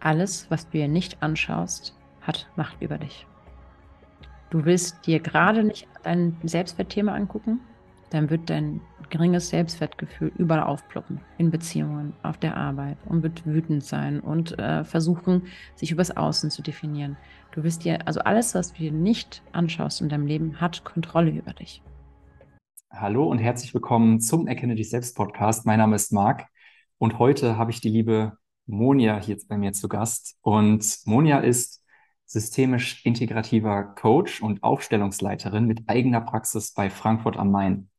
Alles, was du dir nicht anschaust, hat Macht über dich. Du willst dir gerade nicht dein Selbstwertthema angucken, dann wird dein geringes Selbstwertgefühl überall aufploppen. In Beziehungen, auf der Arbeit und wird wütend sein und äh, versuchen, sich übers Außen zu definieren. Du willst dir, also alles, was du dir nicht anschaust in deinem Leben, hat Kontrolle über dich. Hallo und herzlich willkommen zum Erkenne dich selbst Podcast. Mein Name ist Marc und heute habe ich die liebe Monja hier bei mir zu Gast. Und Monja ist systemisch integrativer Coach und Aufstellungsleiterin mit eigener Praxis bei Frankfurt am Main.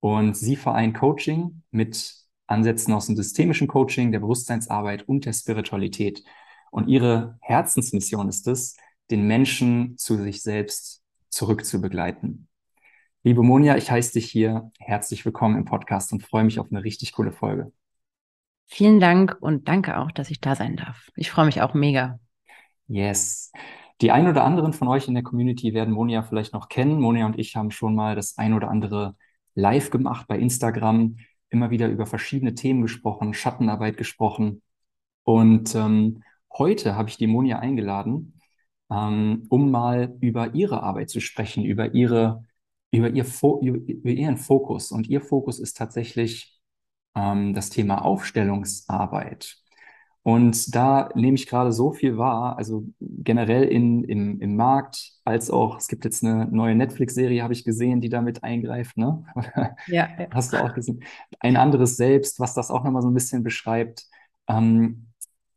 Und sie vereint Coaching mit Ansätzen aus dem systemischen Coaching, der Bewusstseinsarbeit und der Spiritualität. Und ihre Herzensmission ist es, den Menschen zu sich selbst zurückzubegleiten. Liebe Monja, ich heiße dich hier herzlich willkommen im Podcast und freue mich auf eine richtig coole Folge. Vielen Dank und danke auch, dass ich da sein darf. Ich freue mich auch mega. Yes. Die ein oder anderen von euch in der Community werden Monia vielleicht noch kennen. Monia und ich haben schon mal das ein oder andere live gemacht bei Instagram, immer wieder über verschiedene Themen gesprochen, Schattenarbeit gesprochen. Und ähm, heute habe ich die Monia eingeladen, ähm, um mal über ihre Arbeit zu sprechen, über ihre, über ihr, über ihren Fokus. Und ihr Fokus ist tatsächlich ähm, das Thema Aufstellungsarbeit. Und da nehme ich gerade so viel wahr, also generell in, im, im Markt, als auch, es gibt jetzt eine neue Netflix-Serie, habe ich gesehen, die damit eingreift, ne? Ja, ja. Hast du auch gesehen? Ein anderes Selbst, was das auch nochmal so ein bisschen beschreibt. Ähm,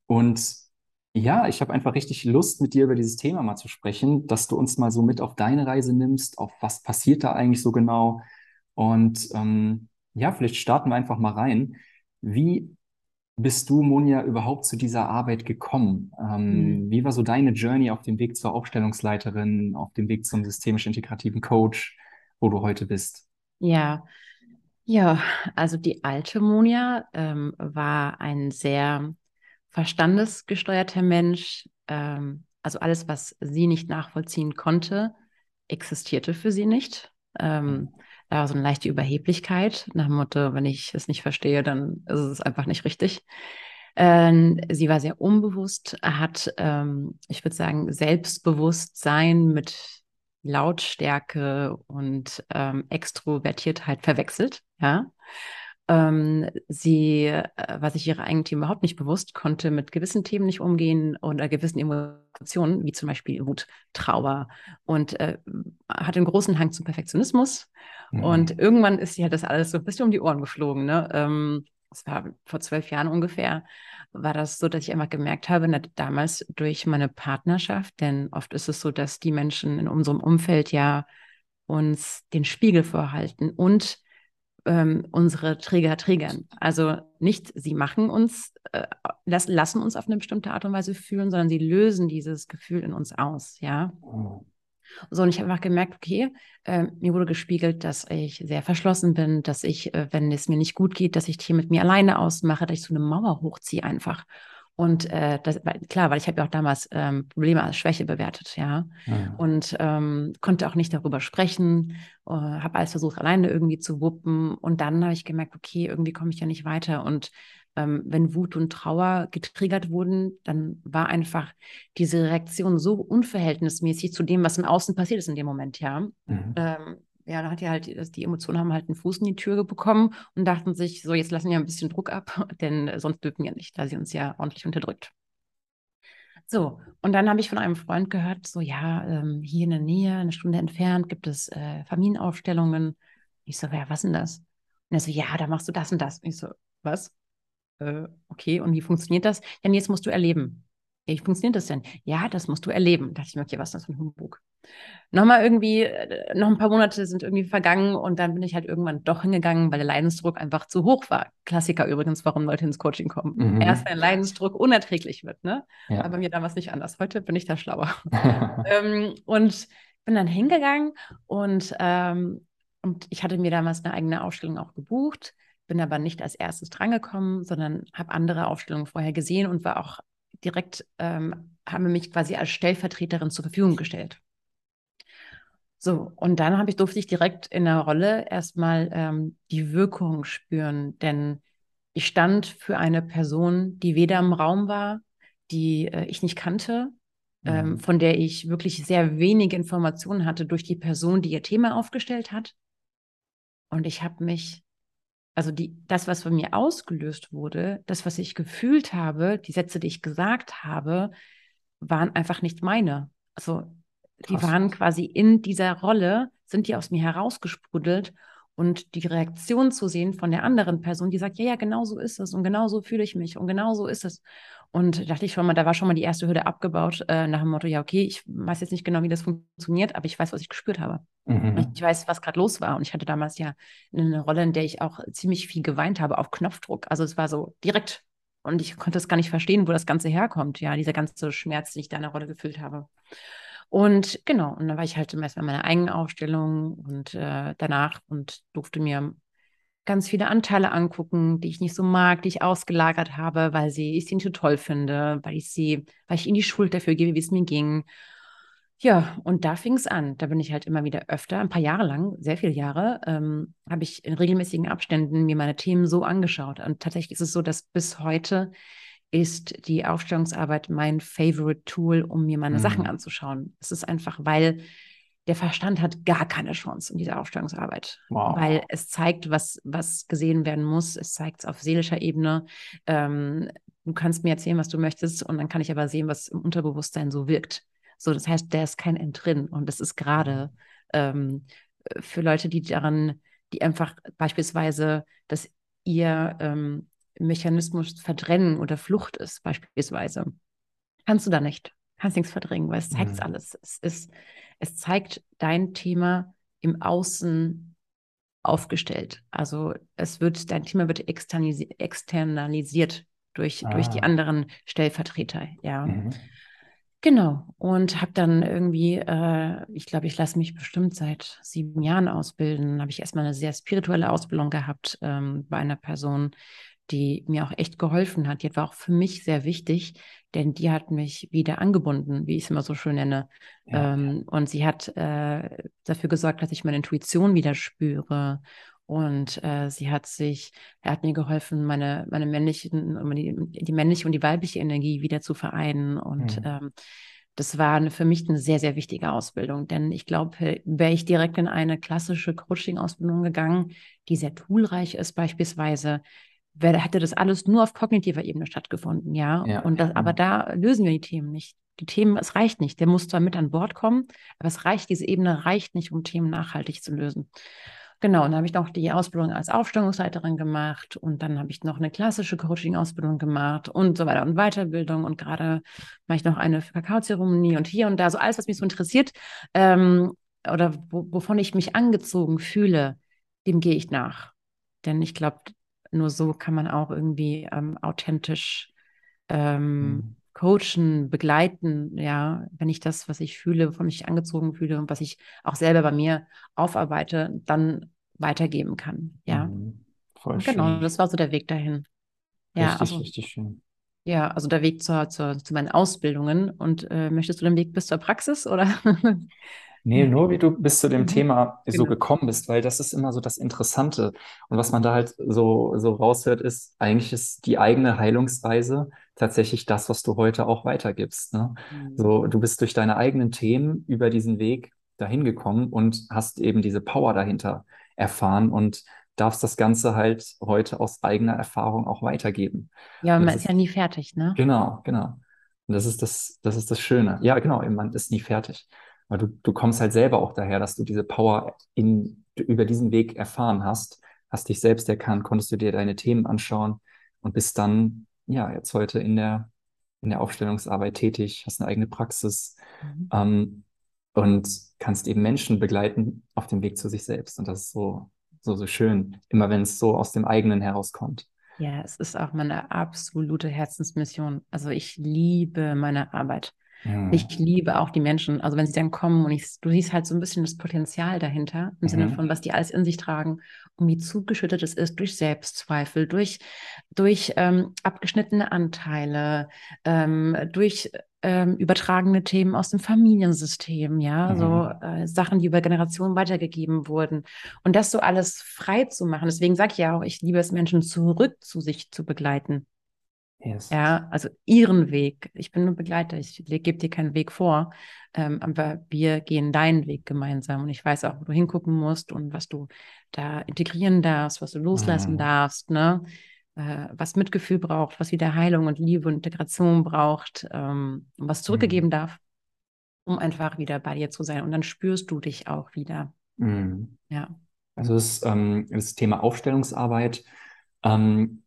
und ja, ich habe einfach richtig Lust, mit dir über dieses Thema mal zu sprechen, dass du uns mal so mit auf deine Reise nimmst, auf was passiert da eigentlich so genau. Und ähm, ja, vielleicht starten wir einfach mal rein. Wie bist du, Monja, überhaupt zu dieser Arbeit gekommen? Ähm, mhm. Wie war so deine Journey auf dem Weg zur Aufstellungsleiterin, auf dem Weg zum systemisch integrativen Coach, wo du heute bist? Ja, ja, also die alte Monja ähm, war ein sehr verstandesgesteuerter Mensch. Ähm, also alles, was sie nicht nachvollziehen konnte, existierte für sie nicht. Ähm, mhm da war so eine leichte Überheblichkeit nach dem Motto, wenn ich es nicht verstehe, dann ist es einfach nicht richtig. Ähm, sie war sehr unbewusst, hat, ähm, ich würde sagen, Selbstbewusstsein mit Lautstärke und ähm, Extrovertiertheit verwechselt. Ja. Ähm, sie äh, war sich ihre eigenen Themen überhaupt nicht bewusst, konnte mit gewissen Themen nicht umgehen oder gewissen Emotionen, wie zum Beispiel Wut, Trauer und äh, hatte einen großen Hang zum Perfektionismus. Mhm. Und irgendwann ist ihr das alles so ein bisschen um die Ohren geflogen. Ne? Ähm, das war vor zwölf Jahren ungefähr, war das so, dass ich einfach gemerkt habe, na, damals durch meine Partnerschaft, denn oft ist es so, dass die Menschen in unserem Umfeld ja uns den Spiegel vorhalten und ähm, unsere Träger triggern. Also nicht, sie machen uns, äh, las, lassen uns auf eine bestimmte Art und Weise fühlen, sondern sie lösen dieses Gefühl in uns aus, ja. Oh. So, und ich habe einfach gemerkt, okay, äh, mir wurde gespiegelt, dass ich sehr verschlossen bin, dass ich, äh, wenn es mir nicht gut geht, dass ich hier mit mir alleine ausmache, dass ich so eine Mauer hochziehe einfach. Und äh, das, klar, weil ich habe ja auch damals ähm, Probleme als Schwäche bewertet, ja. ja. Und ähm, konnte auch nicht darüber sprechen, äh, habe alles versucht, alleine irgendwie zu wuppen. Und dann habe ich gemerkt, okay, irgendwie komme ich ja nicht weiter. Und ähm, wenn Wut und Trauer getriggert wurden, dann war einfach diese Reaktion so unverhältnismäßig zu dem, was im Außen passiert ist in dem Moment, ja. Mhm. Ähm, ja, da hat ja halt, die Emotionen haben halt einen Fuß in die Tür bekommen und dachten sich, so, jetzt lassen wir ein bisschen Druck ab, denn sonst dürfen wir nicht, da sie uns ja ordentlich unterdrückt. So, und dann habe ich von einem Freund gehört, so, ja, ähm, hier in der Nähe, eine Stunde entfernt, gibt es äh, Familienaufstellungen. Ich so, ja, was denn das? Und er so, ja, da machst du das und das. Und ich so, was? Äh, okay, und wie funktioniert das? Ja, nee, jetzt musst du erleben. Wie funktioniert das denn? Ja, das musst du erleben. Da dachte ich mir, okay, was ist das für ein Humbug? Nochmal irgendwie, äh, noch ein paar Monate sind irgendwie vergangen und dann bin ich halt irgendwann doch hingegangen, weil der Leidensdruck einfach zu hoch war. Klassiker übrigens, warum Leute ins Coaching kommen. Mhm. Erst wenn Leidensdruck unerträglich wird, ne? Ja. Aber mir damals nicht anders. Heute bin ich da schlauer. ähm, und bin dann hingegangen und, ähm, und ich hatte mir damals eine eigene Ausstellung auch gebucht, bin aber nicht als erstes drangekommen, sondern habe andere Aufstellungen vorher gesehen und war auch direkt, ähm, haben mich quasi als Stellvertreterin zur Verfügung gestellt. So, und dann habe ich, durfte ich direkt in der Rolle erstmal ähm, die Wirkung spüren, denn ich stand für eine Person, die weder im Raum war, die äh, ich nicht kannte, ähm, mhm. von der ich wirklich sehr wenige Informationen hatte durch die Person, die ihr Thema aufgestellt hat. Und ich habe mich, also die, das, was von mir ausgelöst wurde, das, was ich gefühlt habe, die Sätze, die ich gesagt habe, waren einfach nicht meine. Also die Krass. waren quasi in dieser Rolle, sind die aus mir herausgesprudelt und die Reaktion zu sehen von der anderen Person, die sagt, ja, ja, genau so ist es und genau so fühle ich mich und genau so ist es. Und dachte ich schon mal, da war schon mal die erste Hürde abgebaut, äh, nach dem Motto, ja, okay, ich weiß jetzt nicht genau, wie das funktioniert, aber ich weiß, was ich gespürt habe. Mhm. Ich weiß, was gerade los war. Und ich hatte damals ja eine Rolle, in der ich auch ziemlich viel geweint habe auf Knopfdruck. Also es war so direkt. Und ich konnte es gar nicht verstehen, wo das Ganze herkommt, ja, dieser ganze Schmerz, den ich da in der Rolle gefühlt habe. Und genau, und dann war ich halt erstmal in meiner eigenen Aufstellung und äh, danach und durfte mir ganz viele Anteile angucken, die ich nicht so mag, die ich ausgelagert habe, weil sie ich sie nicht so toll finde, weil ich sie, weil ich ihnen die Schuld dafür gebe, wie es mir ging. Ja, und da fing es an. Da bin ich halt immer wieder öfter, ein paar Jahre lang, sehr viele Jahre, ähm, habe ich in regelmäßigen Abständen mir meine Themen so angeschaut. Und tatsächlich ist es so, dass bis heute ist die Aufstellungsarbeit mein Favorite Tool, um mir meine mhm. Sachen anzuschauen. Es ist einfach, weil der Verstand hat gar keine Chance in dieser Aufstellungsarbeit, wow. weil es zeigt, was, was gesehen werden muss. Es zeigt es auf seelischer Ebene. Ähm, du kannst mir erzählen, was du möchtest, und dann kann ich aber sehen, was im Unterbewusstsein so wirkt. So, das heißt, der ist kein Entrinn. Und das ist gerade ähm, für Leute, die daran, die einfach beispielsweise, dass ihr ähm, Mechanismus Verdrängen oder Flucht ist, beispielsweise, kannst du da nicht. Kannst nichts verdrängen, weil es zeigt mhm. alles. Es ist, es zeigt dein Thema im Außen aufgestellt. Also es wird, dein Thema wird externalisiert durch, ah. durch die ah. anderen Stellvertreter, ja. Mhm. Genau. Und habe dann irgendwie, äh, ich glaube, ich lasse mich bestimmt seit sieben Jahren ausbilden. Habe ich erstmal eine sehr spirituelle Ausbildung gehabt ähm, bei einer Person, die mir auch echt geholfen hat. Die war auch für mich sehr wichtig, denn die hat mich wieder angebunden, wie ich es immer so schön nenne. Ja. Ähm, und sie hat äh, dafür gesorgt, dass ich meine Intuition wieder spüre. Und äh, sie hat sich, er hat mir geholfen, meine, meine männlichen, die, die männliche und die weibliche Energie wieder zu vereinen. Und mhm. ähm, das war eine, für mich eine sehr, sehr wichtige Ausbildung, denn ich glaube, wäre ich direkt in eine klassische Coaching-Ausbildung gegangen, die sehr toolreich ist beispielsweise, wäre, hätte das alles nur auf kognitiver Ebene stattgefunden, ja. ja. Und das, aber mhm. da lösen wir die Themen nicht. Die Themen, es reicht nicht. Der muss zwar mit an Bord kommen, aber es reicht, diese Ebene reicht nicht, um Themen nachhaltig zu lösen. Genau, und dann habe ich noch die Ausbildung als Aufstellungsleiterin gemacht und dann habe ich noch eine klassische Coaching-Ausbildung gemacht und so weiter und Weiterbildung und gerade mache ich noch eine Kakaozeremonie und hier und da, so alles, was mich so interessiert ähm, oder wo, wovon ich mich angezogen fühle, dem gehe ich nach. Denn ich glaube, nur so kann man auch irgendwie ähm, authentisch ähm, mhm. coachen, begleiten, ja, wenn ich das, was ich fühle, von mich angezogen fühle und was ich auch selber bei mir aufarbeite, dann weitergeben kann. Ja. Mhm. Genau, das war so der Weg dahin. Ja, richtig, also, richtig schön. Ja, also der Weg zur, zur, zu meinen Ausbildungen. Und äh, möchtest du den Weg bis zur Praxis oder? Nee, nur wie du bis zu dem mhm. Thema so genau. gekommen bist, weil das ist immer so das Interessante. Und was man da halt so, so raushört, ist, eigentlich ist die eigene Heilungsreise tatsächlich das, was du heute auch weitergibst. Ne? Mhm. So, du bist durch deine eigenen Themen über diesen Weg dahin gekommen und hast eben diese Power dahinter erfahren und darfst das Ganze halt heute aus eigener Erfahrung auch weitergeben. Ja, man ist, ist ja nie fertig, ne? Genau, genau. Und das ist das, das ist das Schöne. Ja, genau, man ist nie fertig. Weil du, du kommst halt selber auch daher, dass du diese Power in, über diesen Weg erfahren hast, hast dich selbst erkannt, konntest du dir deine Themen anschauen und bist dann, ja, jetzt heute in der, in der Aufstellungsarbeit tätig, hast eine eigene Praxis mhm. ähm, und kannst eben Menschen begleiten auf dem Weg zu sich selbst. Und das ist so, so, so schön, immer wenn es so aus dem eigenen herauskommt. Ja, es ist auch meine absolute Herzensmission. Also ich liebe meine Arbeit. Mhm. Ich liebe auch die Menschen, also wenn sie dann kommen und ich, du siehst halt so ein bisschen das Potenzial dahinter, im mhm. Sinne von, was die alles in sich tragen und wie zugeschüttet es ist durch Selbstzweifel, durch, durch ähm, abgeschnittene Anteile, ähm, durch ähm, übertragene Themen aus dem Familiensystem, ja, mhm. so äh, Sachen, die über Generationen weitergegeben wurden. Und das so alles frei zu machen. Deswegen sage ich ja auch, ich liebe es, Menschen zurück zu sich zu begleiten. Yes. Ja, also ihren Weg. Ich bin nur Begleiter, ich gebe dir keinen Weg vor, ähm, aber wir gehen deinen Weg gemeinsam und ich weiß auch, wo du hingucken musst und was du da integrieren darfst, was du loslassen mhm. darfst, ne? Äh, was Mitgefühl braucht, was wieder Heilung und Liebe und Integration braucht, ähm, was zurückgegeben mhm. darf, um einfach wieder bei dir zu sein. Und dann spürst du dich auch wieder. Mhm. Ja. Also das, ähm, das Thema Aufstellungsarbeit ähm,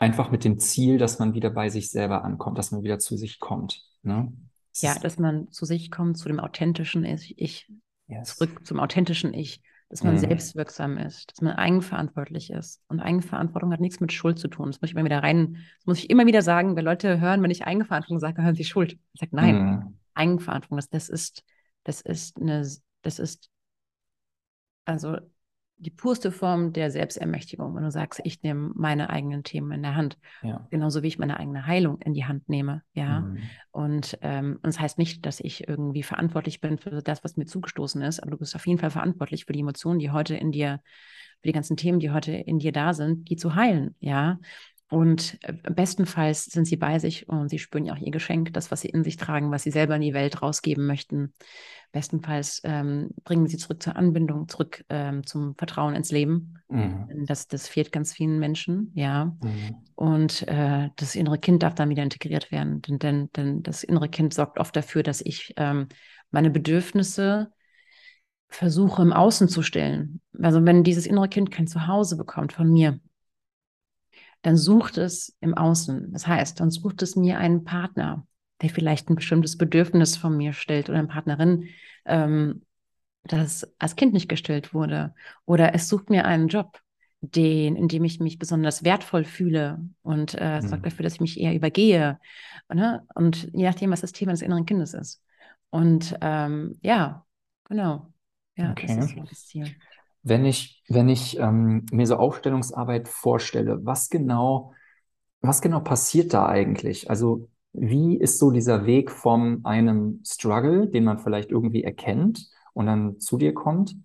einfach mit dem Ziel, dass man wieder bei sich selber ankommt, dass man wieder zu sich kommt. Ne? Ja, dass man zu sich kommt, zu dem authentischen Ich, yes. zurück zum authentischen Ich, dass man mhm. selbstwirksam ist, dass man eigenverantwortlich ist. Und Eigenverantwortung hat nichts mit Schuld zu tun. Das muss ich immer wieder rein, das muss ich immer wieder sagen, wenn Leute hören, wenn ich Eigenverantwortung sage, hören sie Schuld. Ich sage, nein, mhm. Eigenverantwortung, das, das ist, das ist eine, das ist, also die purste Form der Selbstermächtigung, wenn du sagst, ich nehme meine eigenen Themen in der Hand. Ja. Genauso wie ich meine eigene Heilung in die Hand nehme. Ja. Mhm. Und, ähm, und das heißt nicht, dass ich irgendwie verantwortlich bin für das, was mir zugestoßen ist, aber du bist auf jeden Fall verantwortlich für die Emotionen, die heute in dir, für die ganzen Themen, die heute in dir da sind, die zu heilen. Ja. Und äh, bestenfalls sind sie bei sich und sie spüren ja auch ihr Geschenk, das, was sie in sich tragen, was sie selber in die Welt rausgeben möchten. Bestenfalls ähm, bringen sie zurück zur Anbindung, zurück ähm, zum Vertrauen ins Leben. Mhm. Das, das fehlt ganz vielen Menschen, ja. Mhm. Und äh, das innere Kind darf dann wieder integriert werden. Denn, denn, denn das innere Kind sorgt oft dafür, dass ich ähm, meine Bedürfnisse versuche im Außen zu stellen. Also wenn dieses innere Kind kein Zuhause bekommt von mir, dann sucht es im Außen. Das heißt, dann sucht es mir einen Partner, der vielleicht ein bestimmtes Bedürfnis von mir stellt oder eine Partnerin, ähm, das als Kind nicht gestillt wurde. Oder es sucht mir einen Job, den, in dem ich mich besonders wertvoll fühle und äh, mhm. sorgt dafür, dass ich mich eher übergehe. Ne? Und je nachdem, was das Thema des inneren Kindes ist. Und ähm, ja, genau. Ja, okay. das ist so das Ziel. Wenn ich, wenn ich ähm, mir so Aufstellungsarbeit vorstelle, was genau, was genau passiert da eigentlich? Also wie ist so dieser Weg von einem Struggle, den man vielleicht irgendwie erkennt und dann zu dir kommt?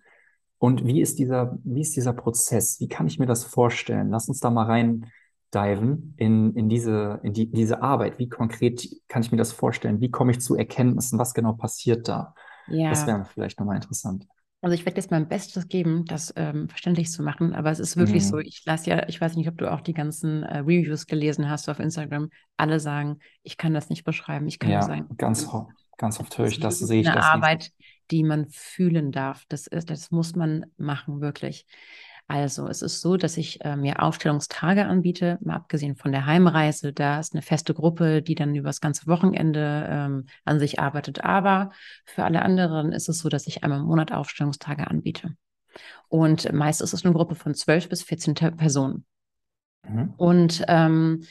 Und wie ist dieser, wie ist dieser Prozess? Wie kann ich mir das vorstellen? Lass uns da mal rein diven in, in diese, in die, diese Arbeit. Wie konkret kann ich mir das vorstellen? Wie komme ich zu Erkenntnissen? Was genau passiert da? Ja. Das wäre vielleicht nochmal interessant. Also ich werde jetzt mein Bestes geben, das ähm, verständlich zu machen, aber es ist wirklich mhm. so, ich lasse ja, ich weiß nicht, ob du auch die ganzen äh, Reviews gelesen hast auf Instagram, alle sagen, ich kann das nicht beschreiben, ich kann ja, nur sagen. Ganz, ganz oft höre ich das, sehe ich eine das. Eine Arbeit, die man fühlen darf, das ist, das muss man machen, wirklich. Also es ist so, dass ich äh, mir Aufstellungstage anbiete, mal abgesehen von der Heimreise. Da ist eine feste Gruppe, die dann über das ganze Wochenende ähm, an sich arbeitet. Aber für alle anderen ist es so, dass ich einmal im Monat Aufstellungstage anbiete. Und meist ist es eine Gruppe von 12 bis 14 Personen. Mhm. Und ähm,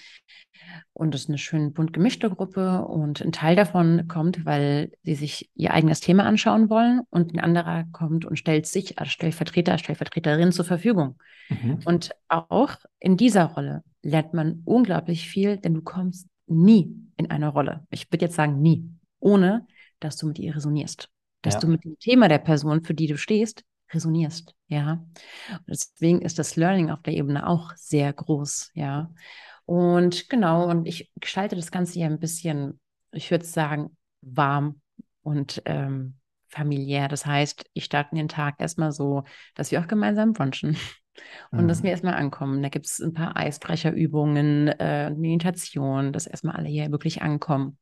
und das ist eine schön bunt gemischte Gruppe und ein Teil davon kommt, weil sie sich ihr eigenes Thema anschauen wollen und ein anderer kommt und stellt sich als Stellvertreter, Stellvertreterin zur Verfügung. Mhm. Und auch in dieser Rolle lernt man unglaublich viel, denn du kommst nie in eine Rolle. Ich würde jetzt sagen nie, ohne dass du mit ihr resonierst. Dass ja. du mit dem Thema der Person, für die du stehst, resonierst, ja. Und deswegen ist das Learning auf der Ebene auch sehr groß, ja. Und genau, und ich gestalte das Ganze hier ein bisschen, ich würde sagen, warm und ähm, familiär. Das heißt, ich starte den Tag erstmal so, dass wir auch gemeinsam brunchen und mhm. dass wir erstmal ankommen. Da gibt es ein paar Eisbrecherübungen, äh, Meditation, dass erstmal alle hier wirklich ankommen.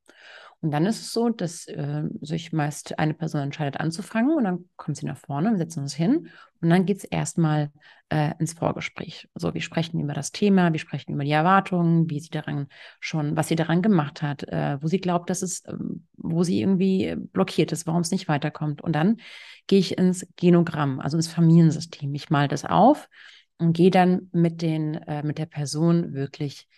Und dann ist es so, dass äh, sich meist eine Person entscheidet anzufangen und dann kommt sie nach vorne, wir setzen uns hin und dann geht es erstmal äh, ins Vorgespräch. Also wir sprechen über das Thema, wir sprechen über die Erwartungen, wie sie daran schon, was sie daran gemacht hat, äh, wo sie glaubt, dass es, äh, wo sie irgendwie blockiert ist, warum es nicht weiterkommt. Und dann gehe ich ins Genogramm, also ins Familiensystem. Ich male das auf und gehe dann mit den, äh, mit der Person wirklich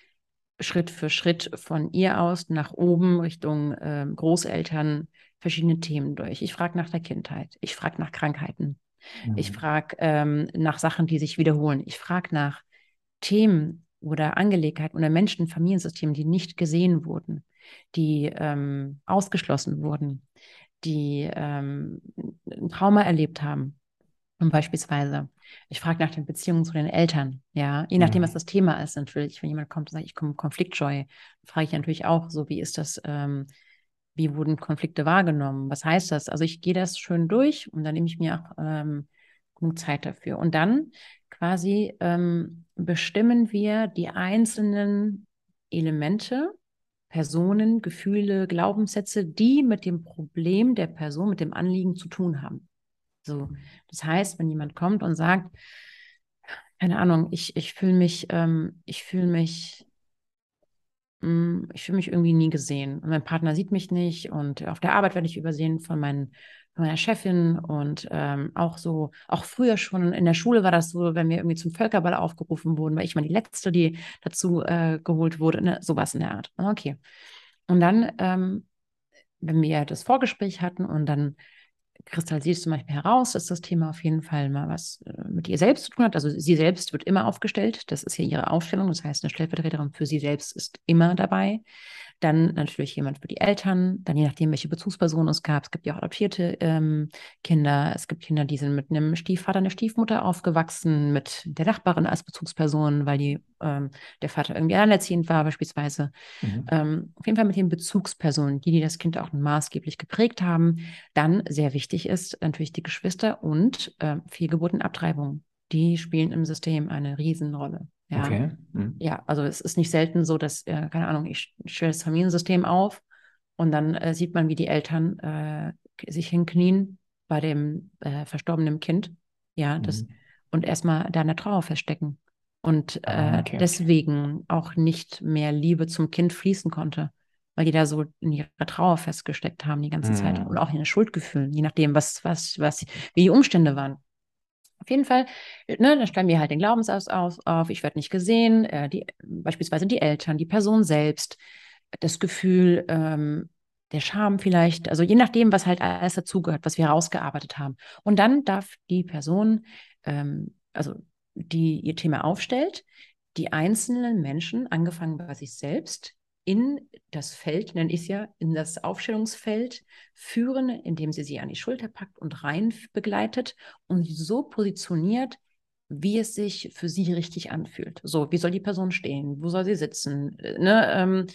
Schritt für Schritt von ihr aus nach oben Richtung äh, Großeltern verschiedene Themen durch. Ich frage nach der Kindheit, ich frage nach Krankheiten, mhm. ich frage ähm, nach Sachen, die sich wiederholen, ich frage nach Themen oder Angelegenheiten oder Menschen, Familiensystemen, die nicht gesehen wurden, die ähm, ausgeschlossen wurden, die ähm, ein Trauma erlebt haben. Und beispielsweise, ich frage nach den Beziehungen zu den Eltern, ja, je nachdem, Mhm. was das Thema ist, natürlich, wenn jemand kommt und sagt, ich komme konfliktscheu, frage ich natürlich auch so, wie ist das, ähm, wie wurden Konflikte wahrgenommen? Was heißt das? Also ich gehe das schön durch und dann nehme ich mir auch ähm, genug Zeit dafür. Und dann quasi ähm, bestimmen wir die einzelnen Elemente, Personen, Gefühle, Glaubenssätze, die mit dem Problem der Person, mit dem Anliegen zu tun haben. So, das heißt, wenn jemand kommt und sagt, keine Ahnung, ich, ich fühle mich, ähm, ich fühle mich, mh, ich fühle mich irgendwie nie gesehen. Und mein Partner sieht mich nicht und auf der Arbeit werde ich übersehen von, meinen, meiner Chefin und ähm, auch so, auch früher schon in der Schule war das so, wenn wir irgendwie zum Völkerball aufgerufen wurden, war ich mal die Letzte, die dazu äh, geholt wurde, ne? sowas in der Art. Okay. Und dann, ähm, wenn wir das Vorgespräch hatten und dann kristallisiert zum Beispiel heraus, dass das Thema auf jeden Fall mal was äh, mit ihr selbst zu tun hat. Also sie selbst wird immer aufgestellt. Das ist ja ihre Aufstellung. Das heißt, eine Stellvertreterin für sie selbst ist immer dabei. Dann natürlich jemand für die Eltern, dann je nachdem, welche Bezugsperson es gab. Es gibt ja auch adoptierte ähm, Kinder. Es gibt Kinder, die sind mit einem Stiefvater, einer Stiefmutter aufgewachsen, mit der Nachbarin als Bezugsperson, weil die, ähm, der Vater irgendwie alleinerziehend war beispielsweise. Mhm. Ähm, auf jeden Fall mit den Bezugspersonen, die, die das Kind auch maßgeblich geprägt haben. Dann sehr wichtig ist natürlich die Geschwister und äh, Fehlgeburten, Abtreibungen. Die spielen im System eine Riesenrolle. Ja. Okay. Mhm. Ja, also es ist nicht selten so, dass, äh, keine Ahnung, ich stelle das Familiensystem auf und dann äh, sieht man, wie die Eltern äh, sich hinknien bei dem äh, verstorbenen Kind. Ja, das Mhm. und erstmal da in der Trauer feststecken. Und äh, Ah, okay. deswegen auch nicht mehr Liebe zum Kind fließen konnte, weil die da so in ihrer Trauer festgesteckt haben die ganze Zeit Mhm. und auch in den Schuldgefühlen, je nachdem, was, was, was, wie die Umstände waren. Auf jeden Fall, ne, dann stellen wir halt den Glaubensaus auf, auf ich werde nicht gesehen, äh, die, beispielsweise die Eltern, die Person selbst, das Gefühl, ähm, der Scham vielleicht, also je nachdem, was halt alles dazugehört, was wir herausgearbeitet haben. Und dann darf die Person, ähm, also die ihr Thema aufstellt, die einzelnen Menschen, angefangen bei sich selbst, in das Feld, nenne ich es ja, in das Aufstellungsfeld führen, indem sie sie an die Schulter packt und rein begleitet und so positioniert, wie es sich für sie richtig anfühlt. So, wie soll die Person stehen? Wo soll sie sitzen? Äh, Ne, ähm,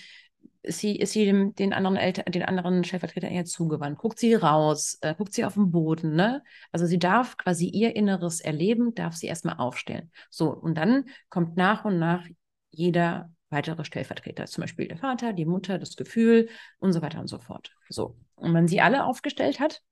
ist sie, ist sie dem, den anderen Eltern, den anderen Stellvertretern eher zugewandt? Guckt sie raus? Äh, guckt sie auf den Boden? Ne? Also sie darf quasi ihr inneres Erleben, darf sie erstmal aufstellen. So, und dann kommt nach und nach jeder weitere Stellvertreter, zum Beispiel der Vater, die Mutter, das Gefühl und so weiter und so fort. So, und wenn sie alle aufgestellt hat,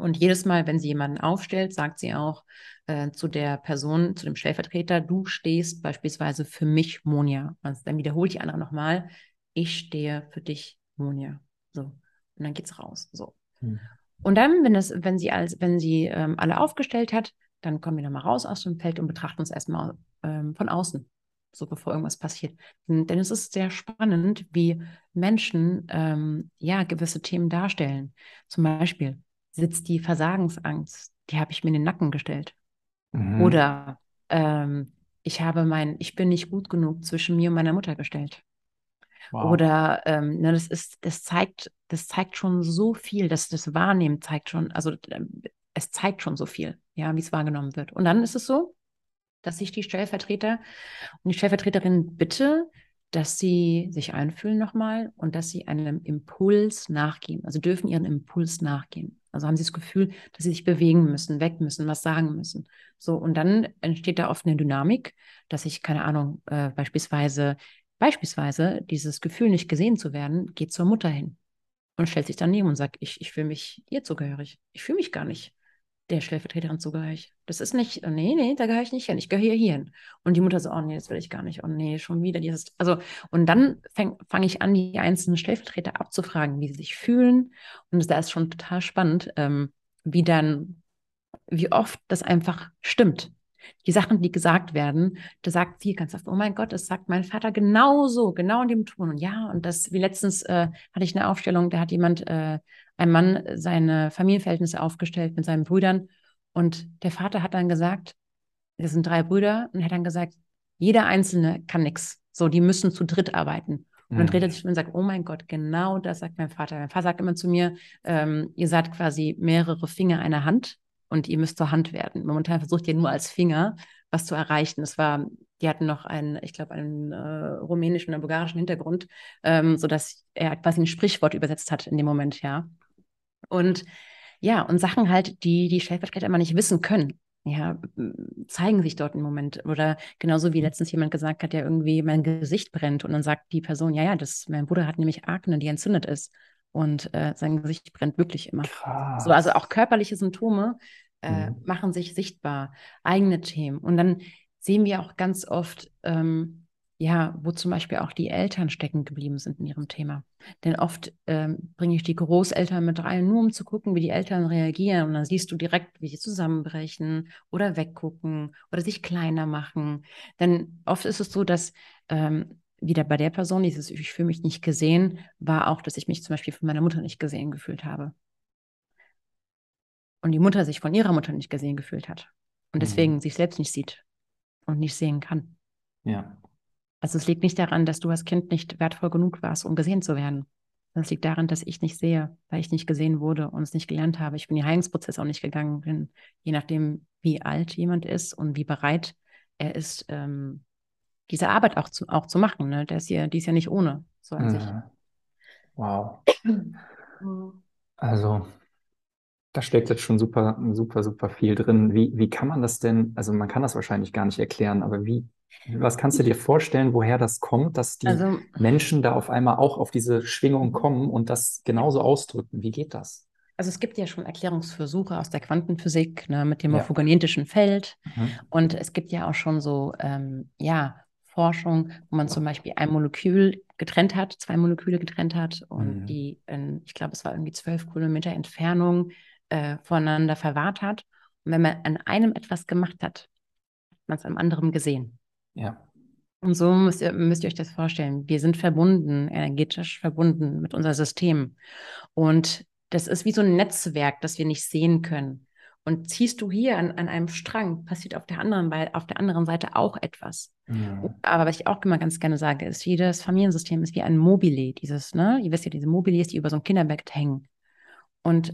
und jedes Mal, wenn sie jemanden aufstellt, sagt sie auch äh, zu der Person, zu dem Stellvertreter, du stehst beispielsweise für mich, Monja. Also dann wiederholt die andere nochmal, ich stehe für dich, Monja. So. Und dann geht's raus. So. Mhm. Und dann, wenn das, wenn sie als, wenn sie ähm, alle aufgestellt hat, dann kommen wir nochmal raus aus dem Feld und betrachten uns erstmal ähm, von außen, so bevor irgendwas passiert. Denn es ist sehr spannend, wie Menschen ähm, ja gewisse Themen darstellen. Zum Beispiel sitzt die Versagensangst, die habe ich mir in den Nacken gestellt. Mhm. Oder ähm, ich habe mein, ich bin nicht gut genug zwischen mir und meiner Mutter gestellt. Wow. Oder ähm, ne, das ist, das zeigt, das zeigt schon so viel, dass das Wahrnehmen zeigt schon, also ähm, es zeigt schon so viel, ja, wie es wahrgenommen wird. Und dann ist es so, dass ich die Stellvertreter und die Stellvertreterin bitte, dass sie sich einfühlen nochmal und dass sie einem Impuls nachgehen. Also dürfen ihren Impuls nachgehen. Also haben sie das Gefühl, dass sie sich bewegen müssen, weg müssen, was sagen müssen. So, und dann entsteht da oft eine Dynamik, dass ich, keine Ahnung, äh, beispielsweise, beispielsweise dieses Gefühl, nicht gesehen zu werden, geht zur Mutter hin und stellt sich daneben und sagt, ich, ich fühle mich ihr zugehörig. Ich fühle mich gar nicht der Stellvertreterin zugehörig. Das ist nicht, nee, nee, da gehöre ich nicht hin. Ich gehöre hier hin. Und die Mutter so, oh nee, das will ich gar nicht. Oh nee, schon wieder dieses. Also, und dann fange fang ich an, die einzelnen Stellvertreter abzufragen, wie sie sich fühlen. Und da ist schon total spannend, ähm, wie dann, wie oft das einfach stimmt. Die Sachen, die gesagt werden, da sagt sie ganz oft, oh mein Gott, das sagt mein Vater genauso, genau in dem Ton. Und ja, und das, wie letztens äh, hatte ich eine Aufstellung, da hat jemand, äh, ein Mann, seine Familienverhältnisse aufgestellt mit seinen Brüdern. Und der Vater hat dann gesagt, das sind drei Brüder, und er hat dann gesagt, jeder Einzelne kann nichts. So, die müssen zu dritt arbeiten. Und dann Mhm. dreht er sich und sagt, oh mein Gott, genau das sagt mein Vater. Mein Vater sagt immer zu mir, ähm, ihr seid quasi mehrere Finger einer Hand. und ihr müsst zur Hand werden. Momentan versucht ihr nur als Finger was zu erreichen. Es war, die hatten noch einen, ich glaube, einen äh, rumänischen oder bulgarischen Hintergrund, ähm, sodass er quasi ein Sprichwort übersetzt hat in dem Moment, ja. Und ja, und Sachen halt, die die Stellvertreter immer nicht wissen können. Ja, zeigen sich dort im Moment. Oder genauso wie letztens jemand gesagt hat, ja, irgendwie mein Gesicht brennt. Und dann sagt die Person, ja, ja, das, mein Bruder hat nämlich Akne, die entzündet ist. Und äh, sein Gesicht brennt wirklich immer. Krass. So, also auch körperliche Symptome äh, mhm. machen sich sichtbar, eigene Themen. Und dann sehen wir auch ganz oft, ähm, ja, wo zum Beispiel auch die Eltern stecken geblieben sind in ihrem Thema. Denn oft ähm, bringe ich die Großeltern mit rein, nur um zu gucken, wie die Eltern reagieren. Und dann siehst du direkt, wie sie zusammenbrechen oder weggucken oder sich kleiner machen. Denn oft ist es so, dass ähm, wieder bei der Person, dieses Ich fühle mich nicht gesehen, war auch, dass ich mich zum Beispiel von meiner Mutter nicht gesehen gefühlt habe. Und die Mutter sich von ihrer Mutter nicht gesehen gefühlt hat. Und deswegen mhm. sich selbst nicht sieht und nicht sehen kann. Ja. Also es liegt nicht daran, dass du als Kind nicht wertvoll genug warst, um gesehen zu werden. Es liegt daran, dass ich nicht sehe, weil ich nicht gesehen wurde und es nicht gelernt habe. Ich bin den Heilungsprozess auch nicht gegangen bin, je nachdem, wie alt jemand ist und wie bereit er ist, ähm, diese Arbeit auch zu, auch zu machen. Ne? Der ist ja, die ist ja nicht ohne, so an mhm. sich. Wow. Also, da steckt jetzt schon super, super, super viel drin. Wie, wie kann man das denn, also man kann das wahrscheinlich gar nicht erklären, aber wie, was kannst du dir vorstellen, woher das kommt, dass die also, Menschen da auf einmal auch auf diese Schwingung kommen und das genauso ausdrücken? Wie geht das? Also es gibt ja schon Erklärungsversuche aus der Quantenphysik ne, mit dem ja. morphogenetischen Feld. Mhm. Und es gibt ja auch schon so, ähm, ja, Forschung, wo man zum Beispiel ein Molekül getrennt hat, zwei Moleküle getrennt hat und mhm. die, in, ich glaube, es war irgendwie zwölf Kilometer Entfernung äh, voneinander verwahrt hat. Und wenn man an einem etwas gemacht hat, hat man es am anderen gesehen. Ja. Und so müsst ihr, müsst ihr euch das vorstellen. Wir sind verbunden, energetisch verbunden mit unser System. Und das ist wie so ein Netzwerk, das wir nicht sehen können. Und ziehst du hier an, an einem Strang, passiert auf der anderen, auf der anderen Seite auch etwas. Mhm. Aber was ich auch immer ganz gerne sage, ist, jedes Familiensystem ist wie ein Mobile, dieses, ne, ihr wisst ja, diese Mobiles, die über so ein Kinderbett hängen. Und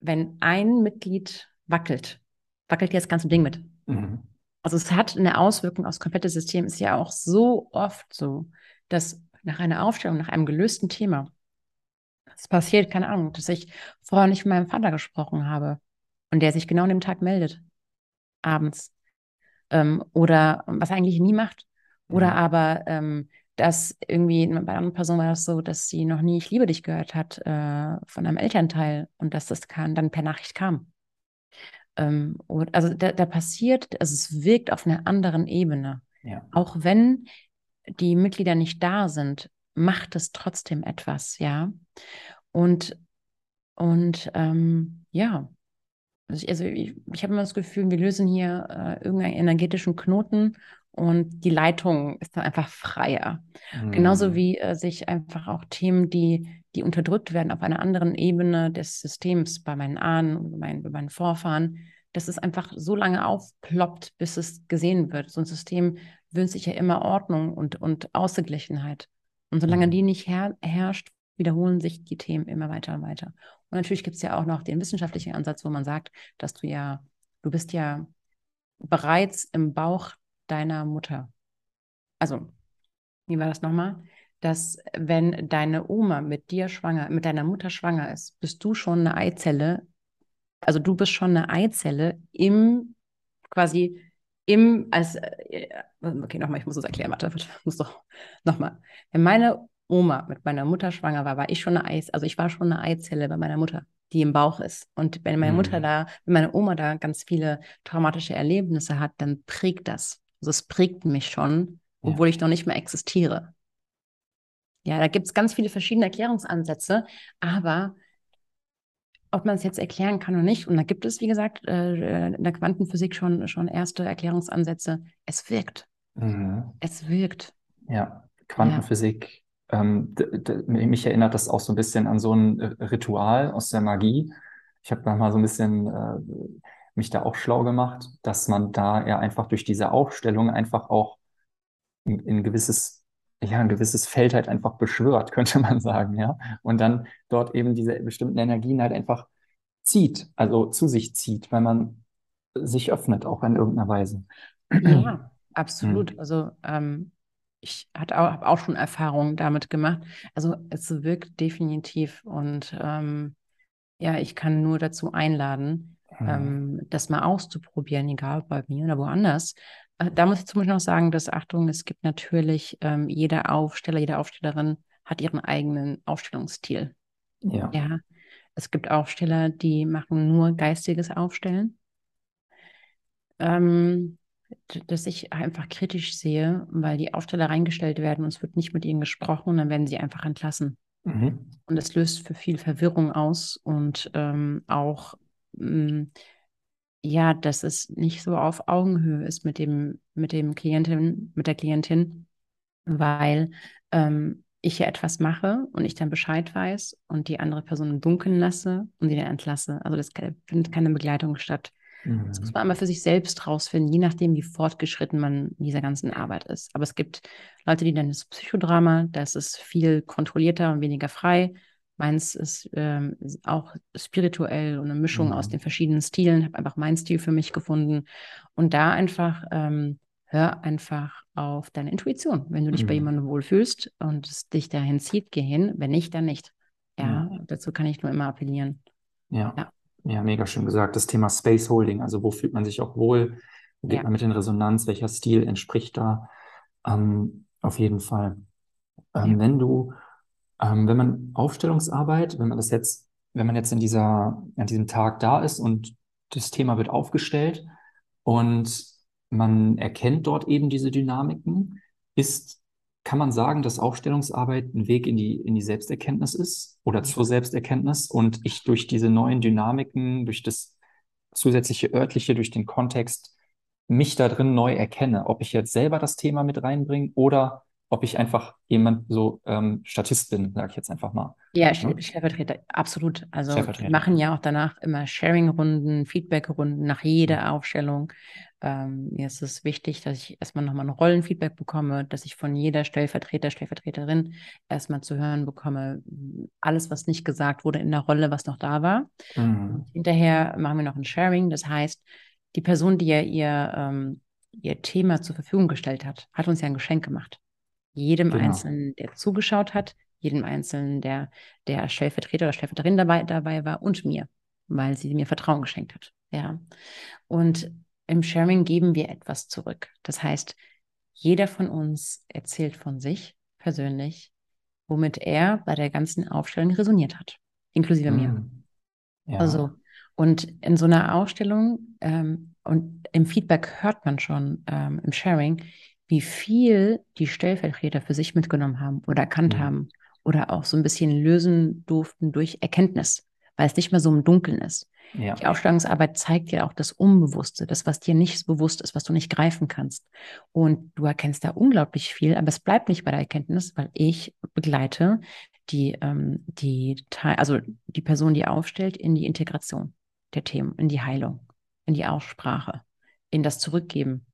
wenn ein Mitglied wackelt, wackelt das ganze Ding mit. Mhm. Also es hat eine Auswirkung aufs komplette System. Ist ja auch so oft so, dass nach einer Aufstellung, nach einem gelösten Thema, es passiert, keine Ahnung, dass ich vorher nicht mit meinem Vater gesprochen habe und der sich genau an dem Tag meldet, abends. Ähm, oder was er eigentlich nie macht. Oder mhm. aber ähm, dass irgendwie bei einer anderen Person war das so, dass sie noch nie Ich liebe dich gehört hat äh, von einem Elternteil und dass das kann, dann per Nachricht kam. Ähm, also da, da, passiert, also es wirkt auf einer anderen Ebene. Ja. Auch wenn die Mitglieder nicht da sind, macht es trotzdem etwas, ja. Und, und ähm, ja, also ich, also ich, ich habe immer das Gefühl, wir lösen hier äh, irgendeinen energetischen Knoten und die Leitung ist dann einfach freier. Mhm. Genauso wie äh, sich einfach auch Themen, die, die unterdrückt werden auf einer anderen Ebene des Systems, bei meinen Ahnen, bei meinen, bei meinen Vorfahren, dass es einfach so lange aufploppt, bis es gesehen wird. So ein System wünscht sich ja immer Ordnung und, und Ausgeglichenheit. Und solange mhm. die nicht her herrscht, wiederholen sich die Themen immer weiter und weiter. Und natürlich gibt es ja auch noch den wissenschaftlichen Ansatz, wo man sagt, dass du ja, du bist ja bereits im Bauch deiner Mutter. Also, wie war das nochmal? Dass wenn deine Oma mit dir schwanger, mit deiner Mutter schwanger ist, bist du schon eine Eizelle. Also du bist schon eine Eizelle im quasi im als äh, okay nochmal, ich muss es erklären, warte, muss doch nochmal. Wenn meine Oma mit meiner Mutter schwanger war, war ich schon eine Eis, also ich war schon eine Eizelle bei meiner Mutter, die im Bauch ist. Und wenn meine Mutter mhm. da, wenn meine Oma da ganz viele traumatische Erlebnisse hat, dann prägt das. Also es prägt mich schon, obwohl ja. ich noch nicht mehr existiere. Ja, da gibt es ganz viele verschiedene Erklärungsansätze, aber ob man es jetzt erklären kann oder nicht, und da gibt es, wie gesagt, äh, in der Quantenphysik schon, schon erste Erklärungsansätze, es wirkt. Mhm. Es wirkt. Ja, Quantenphysik, ja. Ähm, mich erinnert das auch so ein bisschen an so ein äh, Ritual aus der Magie. Ich habe da mal so ein bisschen äh, mich da auch schlau gemacht, dass man da ja einfach durch diese Aufstellung einfach auch in, in gewisses, ja, ein gewisses Feld halt einfach beschwört, könnte man sagen, ja. Und dann dort eben diese bestimmten Energien halt einfach zieht, also zu sich zieht, weil man sich öffnet, auch in irgendeiner Weise. Ja, absolut. Mhm. Also ähm, ich habe auch schon Erfahrungen damit gemacht. Also es wirkt definitiv und ähm, ja, ich kann nur dazu einladen, mhm. ähm, das mal auszuprobieren, egal bei mir oder woanders. Äh, da muss ich zum Beispiel noch sagen, dass Achtung, es gibt natürlich ähm, jeder Aufsteller, jede Aufstellerin hat ihren eigenen Aufstellungsstil. Ja. ja. Es gibt Aufsteller, die machen nur geistiges Aufstellen. Ähm, dass ich einfach kritisch sehe, weil die Aufsteller reingestellt werden und es wird nicht mit ihnen gesprochen und dann werden sie einfach entlassen. Mhm. Und das löst für viel Verwirrung aus und ähm, auch, mh, mm, ja, dass es nicht so auf Augenhöhe ist mit dem, mit dem Klientin, mit der Klientin, weil ähm, ich ja etwas mache und ich dann Bescheid weiß und die andere Person im Dunkeln lasse und die dann entlasse. Also das findet keine Begleitung statt. Mhm. Das muss man aber für sich selbst rausfinden, je nachdem, wie fortgeschritten man in dieser ganzen Arbeit ist. Aber es gibt Leute, die nennen es Psychodrama, das ist viel kontrollierter und weniger frei. Meins ist ähm, auch spirituell und eine Mischung mhm. aus den verschiedenen Stilen. Ich habe einfach meinen Stil für mich gefunden. Und da einfach, ähm, hör einfach auf deine Intuition. Wenn du dich mhm. bei jemandem wohlfühlst und es dich dahin zieht, geh hin. Wenn nicht, dann nicht. Ja, ja. dazu kann ich nur immer appellieren. Ja. ja. Ja, mega schön gesagt. Das Thema Space Holding, also wo fühlt man sich auch wohl? Wo geht ja. man mit in Resonanz? Welcher Stil entspricht da? Ähm, auf jeden Fall. Ähm, ja. Wenn du, ähm, wenn man Aufstellungsarbeit, wenn man das jetzt, wenn man jetzt in dieser, an diesem Tag da ist und das Thema wird aufgestellt und man erkennt dort eben diese Dynamiken, ist kann man sagen, dass Aufstellungsarbeit ein Weg in die, in die Selbsterkenntnis ist oder zur Selbsterkenntnis und ich durch diese neuen Dynamiken, durch das zusätzliche örtliche, durch den Kontext mich da drin neu erkenne, ob ich jetzt selber das Thema mit reinbringe oder ob ich einfach jemand so ähm, Statist bin, sage ich jetzt einfach mal. Ja, ja, Stellvertreter, absolut. Also wir machen ja auch danach immer Sharing-Runden, Feedback-Runden nach jeder. Aufstellung. Ähm, mir ist es wichtig, dass ich erstmal nochmal ein Rollenfeedback bekomme, dass ich von jeder Stellvertreter, Stellvertreterin erstmal zu hören bekomme, alles, was nicht gesagt wurde in der Rolle, was noch da war. Mhm. hinterher machen wir noch ein Sharing. Das heißt, die Person, die ja ihr, ähm, ihr Thema zur Verfügung gestellt hat, hat uns ja ein Geschenk gemacht. Jedem genau. Einzelnen, der zugeschaut hat, jedem Einzelnen, der, der Stellvertreter oder Stellvertreterin dabei, dabei war und mir, weil sie mir Vertrauen geschenkt hat. Ja. Und im Sharing geben wir etwas zurück. Das heißt, jeder von uns erzählt von sich persönlich, womit er bei der ganzen Aufstellung resoniert hat, inklusive mm. mir. Hm. Ja. Also, und in so einer Ausstellung ähm, und im Feedback hört man schon ähm, im Sharing, wie viel die Stellvertreter für sich mitgenommen haben oder erkannt mhm. haben oder auch so ein bisschen lösen durften durch Erkenntnis, weil es nicht mehr so im Dunkeln ist. Ja. Die Aufstellungsarbeit zeigt ja auch das Unbewusste, das, was dir nicht bewusst ist, was du nicht greifen kannst. Und du erkennst da unglaublich viel, aber es bleibt nicht bei der Erkenntnis, weil ich begleite die, ähm, die, also die Person, die aufstellt, in die Integration der Themen, in die Heilung, in die Aussprache, in das Zurückgeben.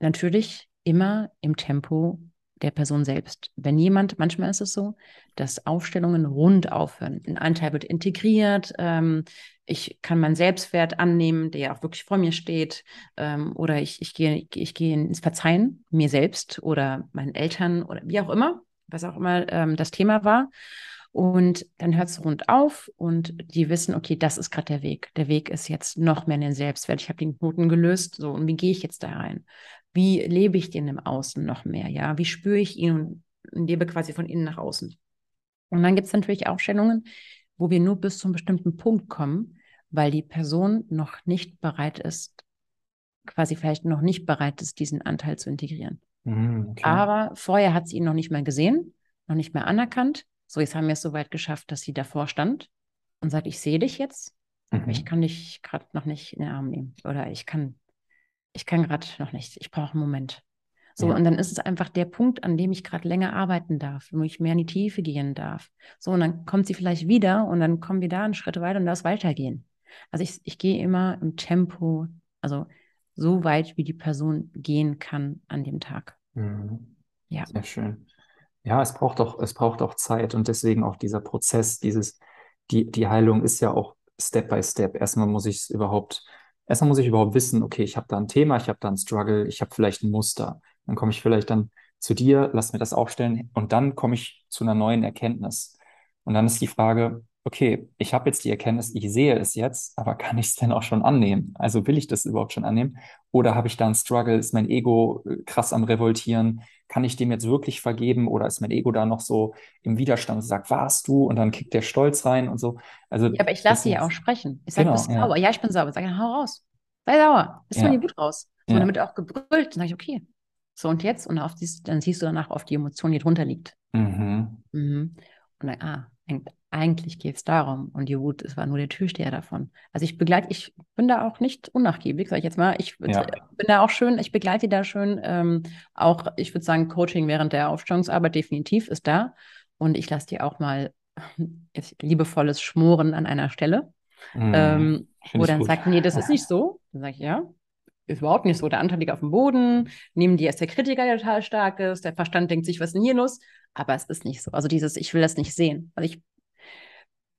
Natürlich immer im Tempo der Person selbst. Wenn jemand, manchmal ist es so, dass Aufstellungen rund aufhören. Ein Anteil wird integriert, ähm, ich kann meinen Selbstwert annehmen, der ja auch wirklich vor mir steht, ähm, oder ich, ich, gehe, ich gehe ins Verzeihen, mir selbst oder meinen Eltern oder wie auch immer, was auch immer ähm, das Thema war. Und dann hört es rund auf und die wissen, okay, das ist gerade der Weg. Der Weg ist jetzt noch mehr in den Selbstwert. Ich habe den Knoten gelöst. So, und wie gehe ich jetzt da rein? Wie lebe ich den im Außen noch mehr? Ja, wie spüre ich ihn und, lebe quasi von innen nach außen? Und dann gibt es natürlich Aufstellungen, wo wir nur bis zu einem bestimmten Punkt kommen, weil die Person noch nicht bereit ist, quasi vielleicht noch nicht bereit ist, diesen Anteil zu integrieren. Mhm, okay. Aber vorher hat sie ihn noch nicht mehr gesehen, noch nicht mehr anerkannt so, jetzt haben wir es so weit geschafft, dass sie davor stand und sagt, ich sehe dich jetzt, mhm. aber ich mhm. kann dich gerade noch nicht in den Arm nehmen. Oder ich kann, ich kann gerade noch nicht, ich brauche einen Moment. So, ja. und dann ist es einfach der Punkt, an dem ich gerade länger arbeiten darf, wo ich mehr in die Tiefe gehen darf. So, und dann kommt sie vielleicht wieder und dann kommen wir da einen Schritt weiter und darf weitergehen. Also ich, ich gehe immer im Tempo, also so weit, wie die Person gehen kann an dem Tag. Mhm. Ja. Sehr schön. Ja, es braucht auch, es braucht auch Zeit und deswegen auch dieser Prozess, dieses, die, die Heilung ist ja auch Step by Step. Erstmal muss ich es überhaupt, erstmal muss ich überhaupt wissen, okay, ich habe da ein Thema, ich habe da einen Struggle, ich habe vielleicht ein Muster. Dann komme ich vielleicht dann zu dir, lass mir das aufstellen und dann komme ich zu einer neuen Erkenntnis. Und dann ist die Frage, okay, ich habe jetzt die Erkenntnis, ich sehe es jetzt, aber kann ich es denn auch schon annehmen? Also will ich das überhaupt schon annehmen? Oder habe ich da einen Struggle? Ist mein Ego äh, krass am Revoltieren? Kann ich dem jetzt wirklich vergeben? Oder ist mein Ego da noch so im Widerstand und sagt, warst du? Und dann kickt der Stolz rein und so. Also, ja, aber ich lasse sie ja auch sprechen. Ich sage, genau, bist ja. sauer. Ja, ich bin sauer. Sag, hau raus. Sei sauer. Ist ja. mal die Wut raus. So, ja. damit auch gebrüllt. Dann sage ich, okay. So, und jetzt? Und auf dies, dann siehst du danach auf die Emotion, die drunter liegt. Mhm. Mhm. Und dann, ah, eigentlich geht es darum. Und die Wut, es war nur der Türsteher davon. Also ich begleite, ich bin da auch nicht unnachgiebig, sage ich jetzt mal. Ich ja. bin da auch schön, ich begleite die da schön. Ähm, auch, ich würde sagen, Coaching während der Aufstellungsarbeit definitiv ist da. Und ich lasse die auch mal liebevolles Schmoren an einer Stelle. Mm, ähm, wo dann gut. sagt, nee, das ist nicht so. Dann sage ich, ja, ist überhaupt nicht so. Der Anteil liegt auf dem Boden, nehmen die erst der Kritiker, der total stark ist, der Verstand denkt sich, was ist denn hier los? Aber es ist nicht so. Also dieses, ich will das nicht sehen. Also ich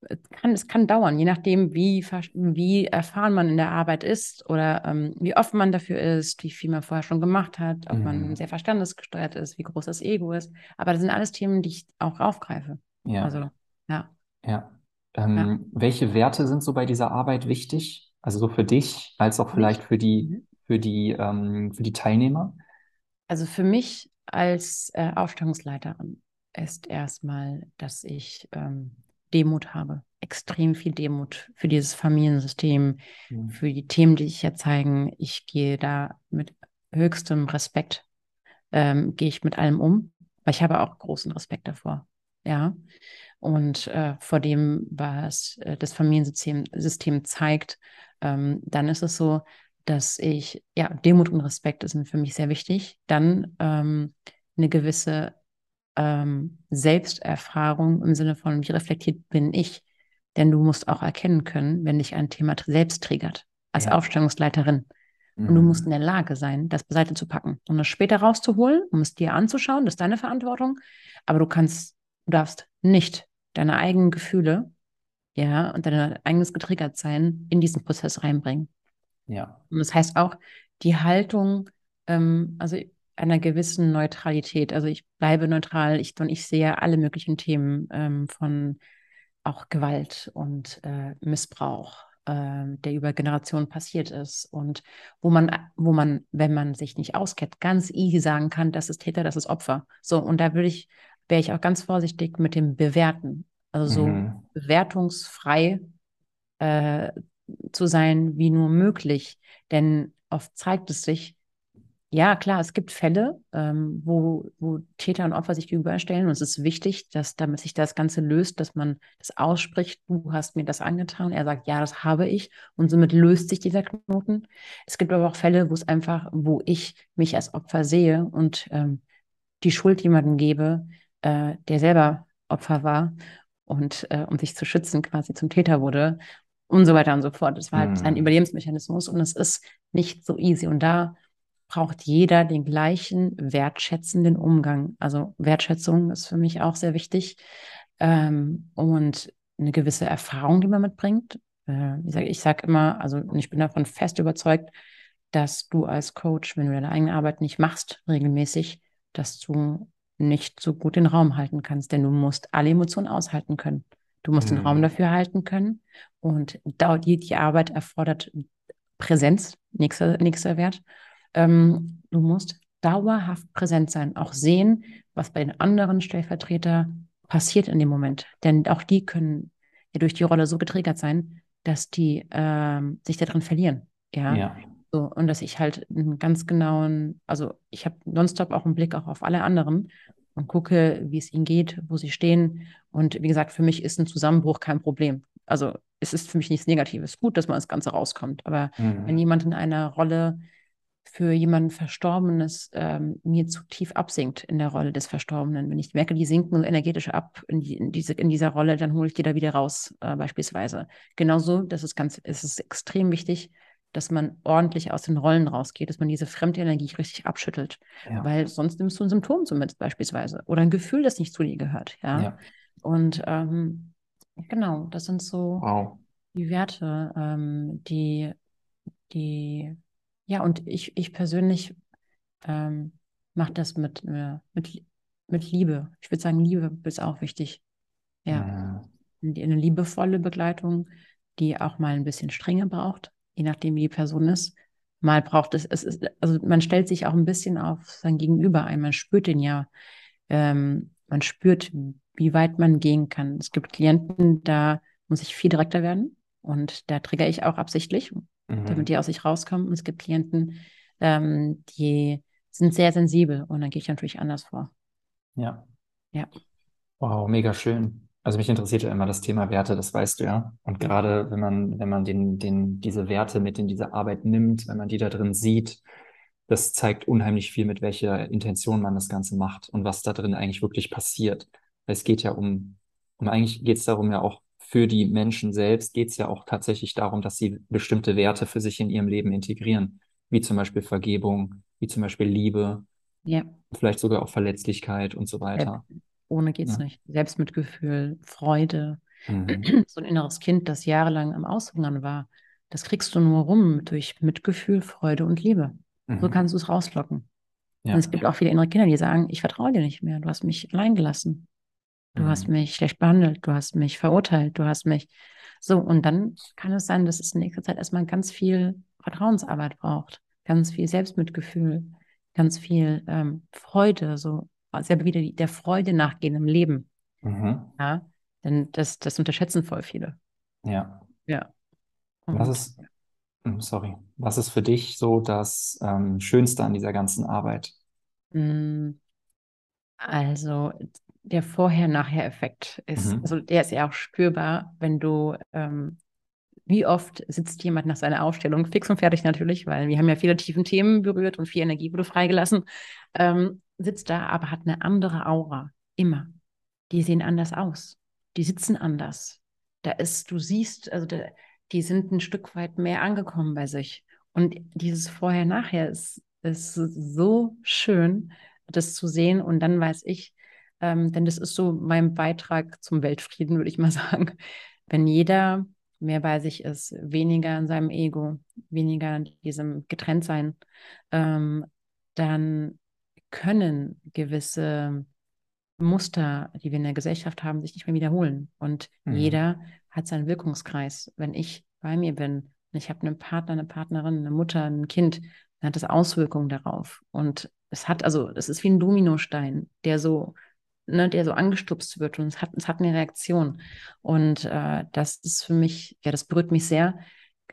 es kann, es kann dauern, je nachdem, wie, wie erfahren man in der Arbeit ist oder ähm, wie offen man dafür ist, wie viel man vorher schon gemacht hat, ob mhm. man sehr verstandesgesteuert ist, wie groß das Ego ist. Aber das sind alles Themen, die ich auch aufgreife. Ja. Also, ja. Ja. Ähm, ja. Welche Werte sind so bei dieser Arbeit wichtig? Also so für dich, als auch vielleicht für die, mhm. für die, ähm, für die Teilnehmer? Also für mich als äh, Aufstellungsleiterin ist erstmal, dass ich ähm, Demut habe. Extrem viel Demut für dieses Familiensystem, mhm. für die Themen, die sich hier zeigen. Ich gehe da mit höchstem Respekt, ähm, gehe ich mit allem um, weil ich habe auch großen Respekt davor. Ja. Und äh, vor dem, was äh, das Familiensystem System zeigt, ähm, dann ist es so, dass ich, ja, Demut und Respekt sind für mich sehr wichtig. Dann ähm, eine gewisse ähm, Selbsterfahrung im Sinne von, wie reflektiert bin ich? Denn du musst auch erkennen können, wenn dich ein Thema selbst triggert, als ja. Aufstellungsleiterin. Mhm. Und du musst mhm. in der Lage sein, das beiseite zu packen und das später rauszuholen, um es dir anzuschauen. Das ist deine Verantwortung. Aber du kannst, du darfst nicht deine eigenen Gefühle, ja, und dein eigenes Getriggertsein in diesen Prozess reinbringen. Ja. Und das heißt auch, die Haltung, ähm, also einer gewissen Neutralität. Also ich bleibe neutral ich, und ich sehe alle möglichen Themen ähm, von auch Gewalt und äh, Missbrauch, äh, der über Generationen passiert ist und wo man, wo man, wenn man sich nicht auskennt, ganz easy sagen kann, das ist Täter, das ist Opfer. So, und da würde ich, wäre ich auch ganz vorsichtig mit dem Bewerten. Also so mhm. bewertungsfrei äh, zu sein wie nur möglich. Denn oft zeigt es sich, ja, klar, es gibt Fälle, ähm, wo, wo Täter und Opfer sich gegenüberstellen und es ist wichtig, dass damit sich das Ganze löst, dass man das ausspricht, du hast mir das angetan. Er sagt, ja, das habe ich und somit löst sich dieser Knoten. Es gibt aber auch Fälle, wo es einfach, wo ich mich als Opfer sehe und ähm, die Schuld jemandem gebe, äh, der selber Opfer war und äh, um sich zu schützen quasi zum Täter wurde und so weiter und so fort. Das war halt mhm. ein Überlebensmechanismus und es ist nicht so easy und da braucht jeder den gleichen wertschätzenden Umgang. Also Wertschätzung ist für mich auch sehr wichtig ähm, und eine gewisse Erfahrung, die man mitbringt. Äh, ich sage sag immer, also ich bin davon fest überzeugt, dass du als Coach, wenn du deine eigene Arbeit nicht machst, regelmäßig, dass du nicht so gut den Raum halten kannst, denn du musst alle Emotionen aushalten können. Du musst mhm. den Raum mhm. dafür halten können und die, die Arbeit erfordert Präsenz, nächster, nächster Wert ähm, du musst dauerhaft präsent sein, auch sehen, was bei den anderen Stellvertreter passiert in dem Moment. Denn auch die können ja durch die Rolle so getriggert sein, dass die ähm, sich darin verlieren. Ja. ja. So, und dass ich halt einen ganz genauen, also ich habe nonstop auch einen Blick auch auf alle anderen und gucke, wie es ihnen geht, wo sie stehen. Und wie gesagt, für mich ist ein Zusammenbruch kein Problem. Also es ist für mich nichts Negatives. Gut, dass man das Ganze rauskommt. Aber mhm. wenn jemand in einer Rolle für jemanden Verstorbenes ähm, mir zu tief absinkt in der Rolle des Verstorbenen. Wenn ich merke, die sinken energetisch ab in, die, in, diese, in dieser Rolle, dann hole ich die da wieder raus, äh, beispielsweise. Genauso, das ist ganz, es ist extrem wichtig, dass man ordentlich aus den Rollen rausgeht, dass man diese fremde Energie richtig abschüttelt. Ja. Weil sonst nimmst du ein Symptom zumindest beispielsweise oder ein Gefühl, das nicht zu dir gehört. Ja. ja. Und ähm, genau, das sind so wow. Die Werte, ähm, die, die, ja, und ich, ich persönlich ähm, mache das mit, äh, mit, mit Liebe. Ich würde sagen, Liebe ist auch wichtig. Ja. Mhm. Eine liebevolle Begleitung, die auch mal ein bisschen Strenge braucht, je nachdem, wie die Person ist. Mal braucht es, es ist, also man stellt sich auch ein bisschen auf sein Gegenüber ein. Man spürt den ja, ähm, man spürt, wie weit man gehen kann. Es gibt Klienten, da muss ich viel direkter werden und da trigger ich auch absichtlich, mhm. damit die aus sich rauskommen. Und es gibt Klienten, ähm, die sind sehr sensibel und dann gehe ich natürlich anders vor. Ja. Ja. Wow, mega schön. Also mich interessiert ja immer das Thema Werte, das weißt du ja. Und gerade wenn man, wenn man den, den, diese Werte mit in diese Arbeit nimmt, wenn man die da drin sieht, das zeigt unheimlich viel, mit welcher Intention man das Ganze macht und was da drin eigentlich wirklich passiert. Es geht ja um, um eigentlich geht es darum ja auch für die Menschen selbst, geht es ja auch tatsächlich darum, dass sie bestimmte Werte für sich in ihrem Leben integrieren, wie zum Beispiel Vergebung, wie zum Beispiel Liebe, ja. vielleicht sogar auch Verletzlichkeit und so weiter. Ohne geht's ja. nicht. Selbstmitgefühl, Freude. Mhm. So ein inneres Kind, das jahrelang am Aushungern war, das kriegst du nur rum durch Mitgefühl, Freude und Liebe. Mhm. So kannst du es rauslocken. Ja. Und es gibt auch viele innere Kinder, die sagen, ich vertraue dir nicht mehr, du hast mich allein gelassen. Du mhm. hast mich schlecht behandelt, du hast mich verurteilt, du hast mich. So, und dann kann es sein, dass es in nächster Zeit erstmal ganz viel Vertrauensarbeit braucht, ganz viel Selbstmitgefühl, ganz viel ähm, Freude, so selber wieder der Freude nachgehen im Leben. Mhm. Ja, denn das, das unterschätzen voll viele. Ja. Ja. Und was ist, hm, sorry, was ist für dich so das ähm, Schönste an dieser ganzen Arbeit? Hm, also der Vorher-Nachher-Effekt ist, mhm. also der ist ja auch spürbar, wenn du ähm, wie oft sitzt jemand nach seiner Ausstellung, fix und fertig natürlich, weil wir haben ja viele tiefen Themen berührt und viel Energie wurde freigelassen, ähm, sitzt da, aber hat eine andere Aura. Immer. Die sehen anders aus. Die sitzen anders. Da ist, du siehst, also da, die sind ein Stück weit mehr angekommen bei sich. Und dieses Vorher-Nachher ist, ist so schön, das zu sehen. Und dann weiß ich, ähm, denn das ist so mein Beitrag zum Weltfrieden, würde ich mal sagen. Wenn jeder mehr bei sich ist, weniger in seinem Ego, weniger in diesem Getrenntsein, ähm, dann können gewisse Muster, die wir in der Gesellschaft haben, sich nicht mehr wiederholen. Und mhm. jeder hat seinen Wirkungskreis. Wenn ich bei mir bin und ich habe einen Partner, eine Partnerin, eine Mutter, ein Kind, dann hat das Auswirkungen darauf. Und es hat, also, es ist wie ein Dominostein, der so ne, der so angestupst wird und es hat, es hat eine Reaktion. Und äh, das ist für mich, ja, das berührt mich sehr,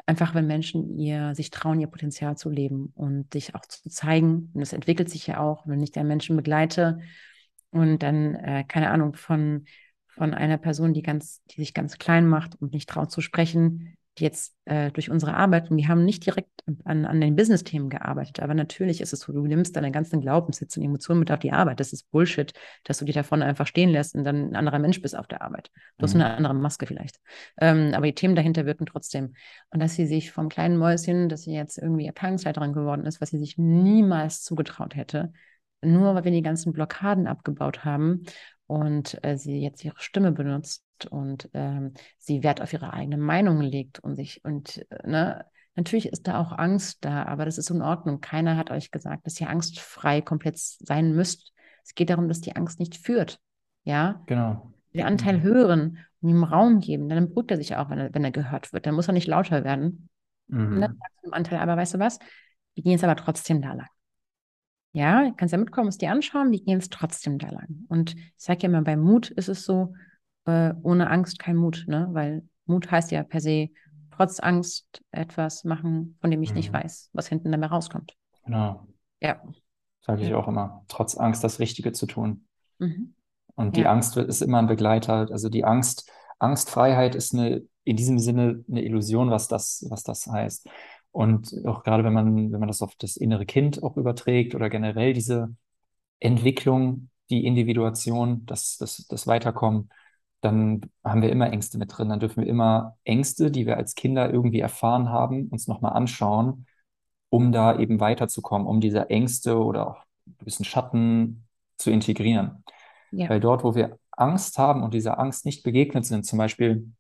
einfach wenn Menschen ihr sich trauen, ihr Potenzial zu leben und sich auch zu zeigen. Und das entwickelt sich ja auch, wenn ich den Menschen begleite und dann, äh, keine Ahnung, von, von einer Person, die ganz, die sich ganz klein macht und nicht traut zu sprechen, jetzt äh, durch unsere Arbeit, und wir haben nicht direkt an, an den Business-Themen gearbeitet, aber natürlich ist es so, du nimmst deine ganzen Glaubenssätze und Emotionen mit auf die Arbeit. Das ist Bullshit, dass du dich davon einfach stehen lässt und dann ein anderer Mensch bist auf der Arbeit. Du mhm. hast eine andere Maske vielleicht. Ähm, aber die Themen dahinter wirken trotzdem. Und dass sie sich vom kleinen Mäuschen, dass sie jetzt irgendwie Abteilungsleiterin geworden ist, was sie sich niemals zugetraut hätte, nur weil wir die ganzen Blockaden abgebaut haben und äh, sie jetzt ihre Stimme benutzt und ähm, sie Wert auf ihre eigene Meinung legt und sich und äh, ne, natürlich ist da auch Angst da, aber das ist in Ordnung. Keiner hat euch gesagt, dass ihr angstfrei komplett sein müsst. Es geht darum, dass die Angst nicht führt. Ja, genau. Den Anteil mhm. hören und ihm Raum geben, dann beruhigt er sich auch, wenn er, wenn er gehört wird. Dann muss er nicht lauter werden. Mhm. Und dann sagt er Anteil, aber weißt du was? Wir gehen jetzt aber trotzdem da lang. Ja, kannst ja mitkommen, es dir anschauen, wir gehen jetzt trotzdem da lang. Und ich sage ja immer, bei Mut ist es so, äh, ohne Angst kein Mut, ne? Weil Mut heißt ja per se, trotz Angst etwas machen, von dem ich mhm. nicht weiß, was hinten dabei rauskommt. Genau. Ja. Sage ich ja. auch immer. Trotz Angst das Richtige zu tun. Mhm. Und die ja. Angst ist immer ein Begleiter. Also die Angst, Angstfreiheit ist eine, in diesem Sinne eine Illusion, was das, was das heißt. Und auch gerade wenn man, wenn man das auf das innere Kind auch überträgt oder generell diese Entwicklung, die Individuation, das, das, das Weiterkommen, dann haben wir immer Ängste mit drin. Dann dürfen wir immer Ängste, die wir als Kinder irgendwie erfahren haben, uns nochmal anschauen, um da eben weiterzukommen, um diese Ängste oder auch ein bisschen Schatten zu integrieren. Ja. Weil dort, wo wir Angst haben und dieser Angst nicht begegnet sind, zum Beispiel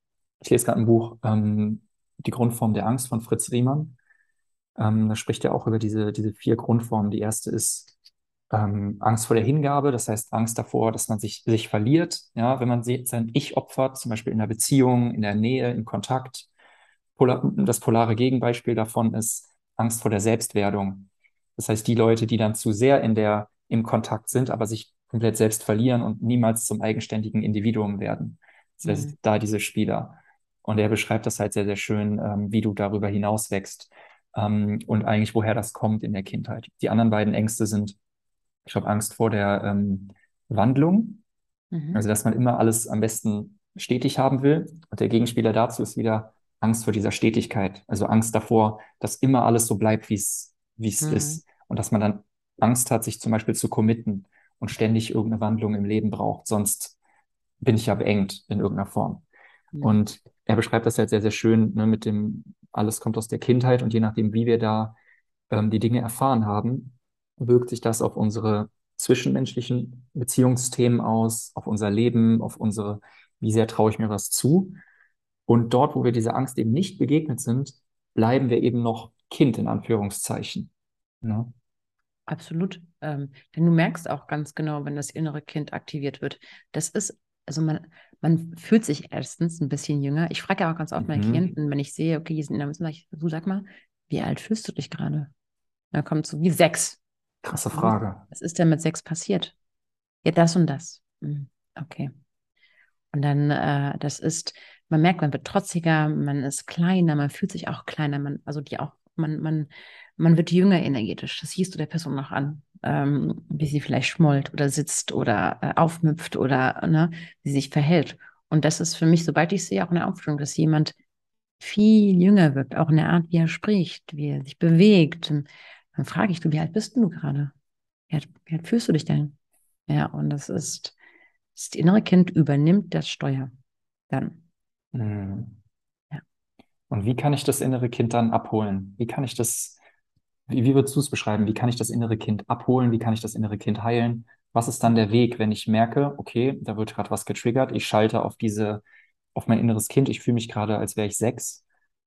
ich lese gerade ein Buch, ähm, Die Grundform der Angst von Fritz Riemann. Ähm, da spricht er auch über diese, diese vier Grundformen. Die erste ist ähm, Angst vor der Hingabe, das heißt Angst davor, dass man sich, sich verliert, ja, wenn man sein Ich opfert, zum Beispiel in der Beziehung, in der Nähe, im Kontakt. Polar, das polare Gegenbeispiel davon ist Angst vor der Selbstwerdung. Das heißt, die Leute, die dann zu sehr in der, im Kontakt sind, aber sich komplett selbst verlieren und niemals zum eigenständigen Individuum werden. Das heißt, mhm. da diese Spieler. Und er beschreibt das halt sehr, sehr schön, ähm, wie du darüber hinaus wächst ähm, und eigentlich woher das kommt in der Kindheit. Die anderen beiden Ängste sind ich habe Angst vor der ähm, Wandlung. Mhm. Also, dass man immer alles am besten stetig haben will. Und der Gegenspieler dazu ist wieder Angst vor dieser Stetigkeit. Also Angst davor, dass immer alles so bleibt, wie es wie es mhm. ist. Und dass man dann Angst hat, sich zum Beispiel zu committen und ständig irgendeine Wandlung im Leben braucht. Sonst bin ich ja beengt in irgendeiner Form. Mhm. Und er beschreibt das halt sehr, sehr schön ne, mit dem, alles kommt aus der Kindheit und je nachdem, wie wir da ähm, die Dinge erfahren haben, wirkt sich das auf unsere zwischenmenschlichen Beziehungsthemen aus, auf unser Leben, auf unsere, wie sehr traue ich mir was zu. Und dort, wo wir dieser Angst eben nicht begegnet sind, bleiben wir eben noch Kind in Anführungszeichen. Ne? Absolut. Ähm, denn du merkst auch ganz genau, wenn das innere Kind aktiviert wird. Das ist, also man, man fühlt sich erstens ein bisschen jünger. Ich frage auch ganz oft mhm. meine Klienten, wenn ich sehe, okay, die sind in der Mitte, du sag mal, wie alt fühlst du dich gerade? Da kommt so wie sechs. Krasse Frage. Was ist denn mit sechs passiert? Ja, das und das. Hm, okay. Und dann, äh, das ist, man merkt, man wird trotziger, man ist kleiner, man fühlt sich auch kleiner, man, also die auch, man, man, man wird jünger energetisch. Das siehst du der Person noch an, ähm, wie sie vielleicht schmollt oder sitzt oder äh, aufmüpft oder ne, wie sie sich verhält. Und das ist für mich, sobald ich sehe, auch eine Aufstellung, dass jemand viel jünger wirkt, auch in der Art, wie er spricht, wie er sich bewegt, dann frage ich, du, wie alt bist du gerade? Wie alt, wie alt fühlst du dich denn? Ja, und das ist, das innere Kind übernimmt das Steuer dann. Mhm. Ja. Und wie kann ich das innere Kind dann abholen? Wie kann ich das, wie, wie würdest du es beschreiben? Wie kann ich das innere Kind abholen? Wie kann ich das innere Kind heilen? Was ist dann der Weg, wenn ich merke, okay, da wird gerade was getriggert, ich schalte auf diese, auf mein inneres Kind, ich fühle mich gerade, als wäre ich sechs.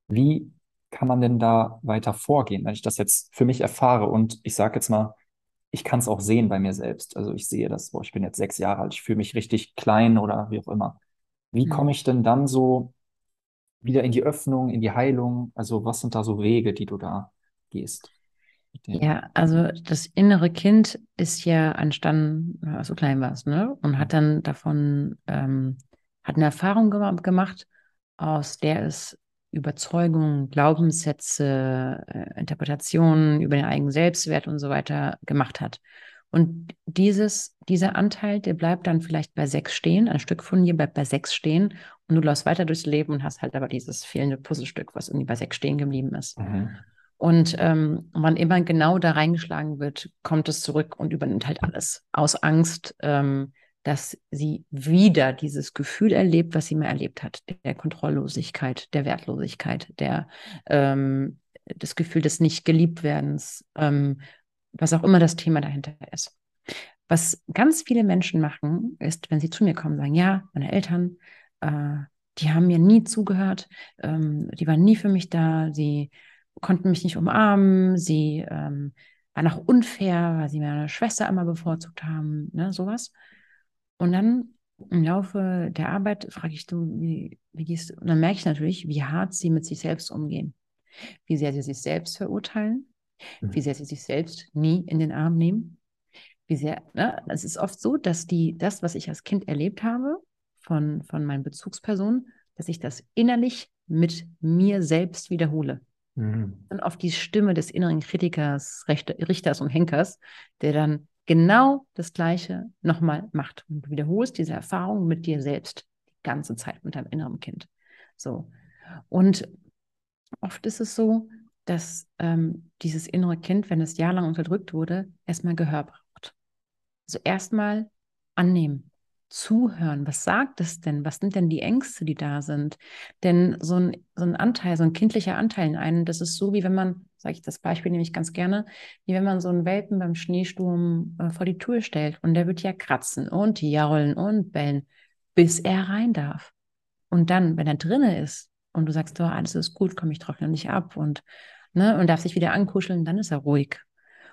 Wie kann man denn da weiter vorgehen, wenn ich das jetzt für mich erfahre und ich sage jetzt mal, ich kann es auch sehen bei mir selbst. Also ich sehe das, boah, ich bin jetzt sechs Jahre alt, ich fühle mich richtig klein oder wie auch immer. Wie mhm. komme ich denn dann so wieder in die Öffnung, in die Heilung? Also was sind da so Wege, die du da gehst? Ja, also das innere Kind ist ja entstanden, als du klein warst, ne? Und hat dann davon, ähm, hat eine Erfahrung gemacht, aus der es Überzeugungen, Glaubenssätze, äh, Interpretationen über den eigenen Selbstwert und so weiter gemacht hat. Und dieses, dieser Anteil, der bleibt dann vielleicht bei sechs stehen, ein Stück von dir bleibt bei sechs stehen und du läufst weiter durchs Leben und hast halt aber dieses fehlende Puzzlestück, was irgendwie bei sechs stehen geblieben ist. Mhm. Und ähm, wann immer genau da reingeschlagen wird, kommt es zurück und übernimmt halt alles. Aus Angst, ähm, dass sie wieder dieses Gefühl erlebt, was sie mal erlebt hat, der Kontrolllosigkeit, der Wertlosigkeit, der ähm, das Gefühl des Nicht-Geliebtwerdens, ähm, was auch immer das Thema dahinter ist. Was ganz viele Menschen machen, ist, wenn sie zu mir kommen, sagen, ja, meine Eltern, äh, die haben mir nie zugehört, ähm, die waren nie für mich da, sie konnten mich nicht umarmen, sie ähm, waren auch unfair, weil sie meine Schwester immer bevorzugt haben, ne, sowas. Und dann im Laufe der Arbeit frage ich du, wie, wie gehst du? Und dann merke ich natürlich, wie hart sie mit sich selbst umgehen, wie sehr sie sich selbst verurteilen, mhm. wie sehr sie sich selbst nie in den Arm nehmen, wie sehr, ne? Es ist oft so, dass die, das, was ich als Kind erlebt habe von, von meinen Bezugspersonen, dass ich das innerlich mit mir selbst wiederhole. Mhm. Und oft die Stimme des inneren Kritikers, Richters und Henkers, der dann genau das Gleiche nochmal macht. Und du wiederholst diese Erfahrung mit dir selbst die ganze Zeit mit deinem inneren Kind. So. Und oft ist es so, dass ähm, dieses innere Kind, wenn es jahrelang unterdrückt wurde, erstmal Gehör braucht. Also erstmal annehmen, zuhören. Was sagt es denn? Was sind denn die Ängste, die da sind? Denn so ein, so ein Anteil, so ein kindlicher Anteil in einem, das ist so, wie wenn man, sage ich das Beispiel nehme ich ganz gerne, wie wenn man so einen Welpen beim Schneesturm äh, vor die Tür stellt und der wird ja kratzen und jaulen und bellen, bis er rein darf. Und dann, wenn er drinne ist und du sagst, oh, alles ist gut, komm, ich trockne nicht ab und, ne, und darf sich wieder ankuscheln, dann ist er ruhig.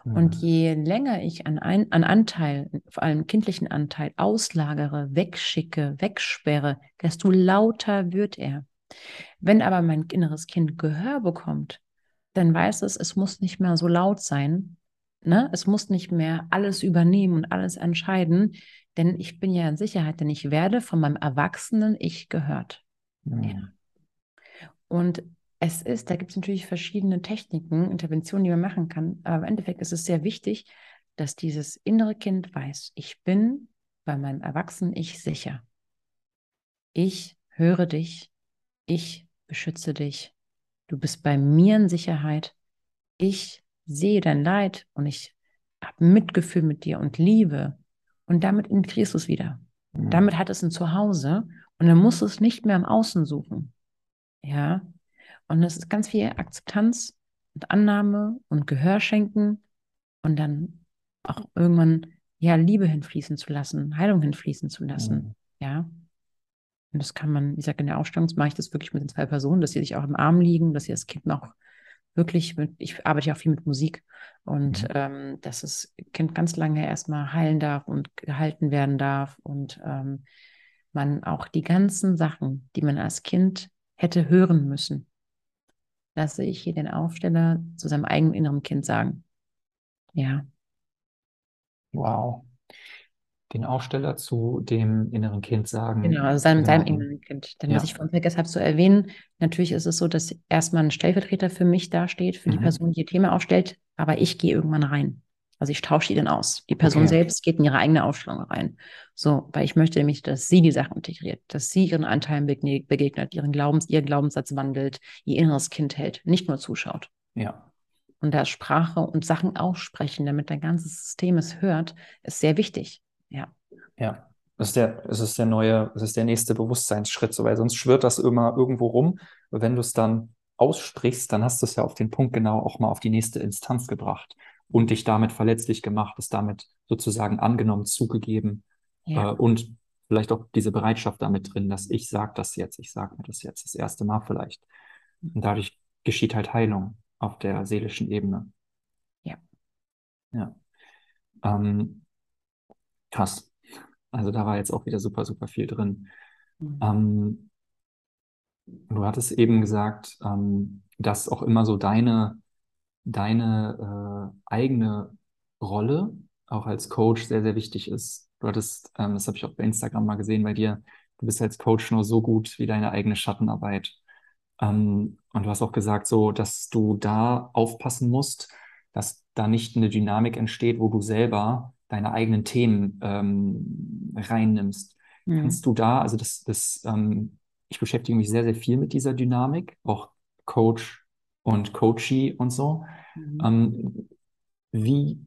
Mhm. Und je länger ich an, ein, an Anteil, vor allem kindlichen Anteil, auslagere, wegschicke, wegsperre, desto lauter wird er. Wenn aber mein inneres Kind Gehör bekommt, dann weiß es, es muss nicht mehr so laut sein. Ne? Es muss nicht mehr alles übernehmen und alles entscheiden, denn ich bin ja in Sicherheit, denn ich werde von meinem erwachsenen Ich gehört. Mhm. Ja. Und es ist, da gibt es natürlich verschiedene Techniken, Interventionen, die man machen kann, aber im Endeffekt ist es sehr wichtig, dass dieses innere Kind weiß, ich bin bei meinem erwachsenen Ich sicher. Ich höre dich, ich beschütze dich, du bist bei mir in Sicherheit, ich sehe dein Leid und ich habe Mitgefühl mit dir und Liebe und damit integrierst du es wieder. Mhm. Damit hat es ein Zuhause und dann musst du es nicht mehr im Außen suchen. Ja. Und es ist ganz viel Akzeptanz und Annahme und Gehör schenken und dann auch irgendwann ja Liebe hinfließen zu lassen, Heilung hinfließen zu lassen. Mhm. Ja. Und das kann man, ich sage, in der Ausstellung mache ich das wirklich mit den zwei Personen, dass sie sich auch im Arm liegen, dass sie das Kind noch wirklich mit, ich arbeite ja auch viel mit Musik und mhm. ähm, dass das Kind ganz lange erstmal heilen darf und gehalten werden darf und ähm, man auch die ganzen Sachen, die man als Kind hätte hören müssen, lasse ich hier den Aufsteller zu seinem eigenen inneren Kind sagen. Ja. Wow den Aufsteller zu dem inneren Kind sagen. Genau, also seinem, seinem inneren Kind. Denn ja. was ich vorhin vergessen habe zu erwähnen, natürlich ist es so, dass erstmal ein Stellvertreter für mich dasteht, für mhm. die Person, die ihr Thema aufstellt, aber ich gehe irgendwann rein. Also ich tausche die dann aus. Die Person okay. selbst geht in ihre eigene Aufstellung rein. So, weil ich möchte nämlich, dass sie die Sachen integriert, dass sie ihren Anteilen begegnet, ihren Glaubens, ihren Glaubenssatz wandelt, ihr inneres Kind hält, nicht nur zuschaut. Ja. Und da Sprache und Sachen aussprechen, damit dein ganzes System es hört, ist sehr wichtig. Ja. Ja. Es ist der, es ist der neue, es ist der nächste Bewusstseinsschritt, so, weil sonst schwirrt das immer irgendwo rum. wenn du es dann aussprichst, dann hast du es ja auf den Punkt genau auch mal auf die nächste Instanz gebracht und dich damit verletzlich gemacht, es damit sozusagen angenommen, zugegeben ja. äh, und vielleicht auch diese Bereitschaft damit drin, dass ich sage das jetzt, ich sage mir das jetzt das erste Mal vielleicht. Und dadurch geschieht halt Heilung auf der seelischen Ebene. Ja. Ja. Ähm, Krass. Also da war jetzt auch wieder super, super viel drin. Mhm. Ähm, du hattest eben gesagt, ähm, dass auch immer so deine, deine äh, eigene Rolle auch als Coach sehr, sehr wichtig ist. Du hattest, ähm, das habe ich auch bei Instagram mal gesehen bei dir, du bist als Coach nur so gut wie deine eigene Schattenarbeit. Ähm, und du hast auch gesagt, so, dass du da aufpassen musst, dass da nicht eine Dynamik entsteht, wo du selber deine eigenen Themen ähm, reinnimmst. Mhm. Kannst du da, also das, das ähm, ich beschäftige mich sehr, sehr viel mit dieser Dynamik, auch Coach und Coachee und so. Mhm. Ähm, wie,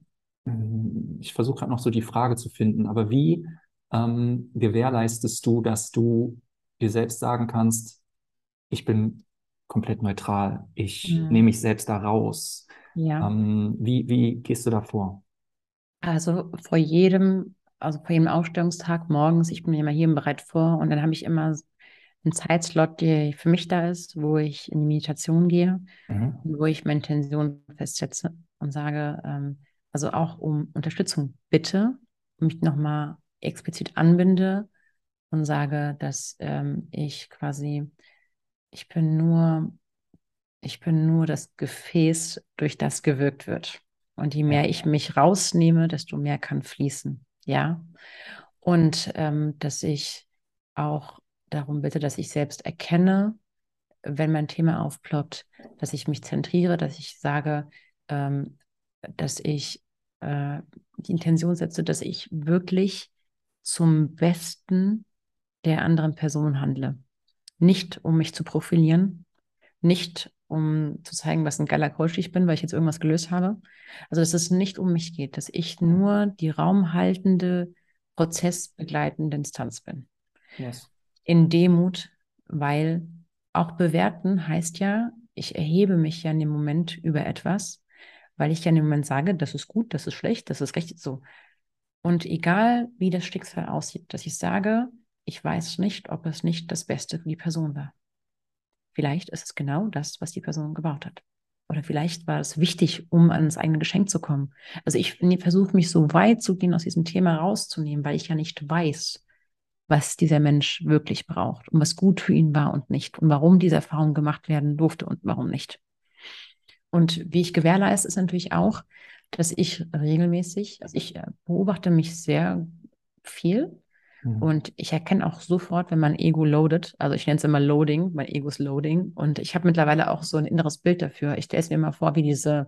ich versuche gerade noch so die Frage zu finden, aber wie ähm, gewährleistest du, dass du dir selbst sagen kannst, ich bin komplett neutral, ich mhm. nehme mich selbst da raus. Ja. Ähm, wie, wie gehst du da vor? Also vor jedem, also vor jedem Ausstellungstag morgens, ich bin immer hier bereit vor und dann habe ich immer einen Zeitslot, der für mich da ist, wo ich in die Meditation gehe, mhm. wo ich meine Intention festsetze und sage, ähm, also auch um Unterstützung bitte, mich nochmal explizit anbinde und sage, dass ähm, ich quasi, ich bin nur, ich bin nur das Gefäß, durch das gewirkt wird. Und je mehr ich mich rausnehme, desto mehr kann fließen. Ja. Und ähm, dass ich auch darum bitte, dass ich selbst erkenne, wenn mein Thema aufploppt, dass ich mich zentriere, dass ich sage, ähm, dass ich äh, die Intention setze, dass ich wirklich zum Besten der anderen Person handle. Nicht um mich zu profilieren, nicht um zu zeigen, was ein geiler Coach ich bin, weil ich jetzt irgendwas gelöst habe. Also dass es nicht um mich geht, dass ich nur die raumhaltende, prozessbegleitende Instanz bin. Yes. In Demut, weil auch bewerten heißt ja, ich erhebe mich ja in dem Moment über etwas, weil ich ja in dem Moment sage, das ist gut, das ist schlecht, das ist recht so. Und egal, wie das Schicksal aussieht, dass ich sage, ich weiß nicht, ob es nicht das Beste für die Person war. Vielleicht ist es genau das, was die Person gebaut hat. Oder vielleicht war es wichtig, um ans eigene Geschenk zu kommen. Also ich versuche mich so weit zu gehen, aus diesem Thema rauszunehmen, weil ich ja nicht weiß, was dieser Mensch wirklich braucht und was gut für ihn war und nicht und warum diese Erfahrung gemacht werden durfte und warum nicht. Und wie ich gewährleiste, ist natürlich auch, dass ich regelmäßig, also ich äh, beobachte mich sehr viel mhm. und ich erkenne auch sofort, wenn mein Ego loadet. Also ich nenne es immer Loading, mein Ego ist Loading. Und ich habe mittlerweile auch so ein inneres Bild dafür. Ich stelle es mir immer vor, wie diese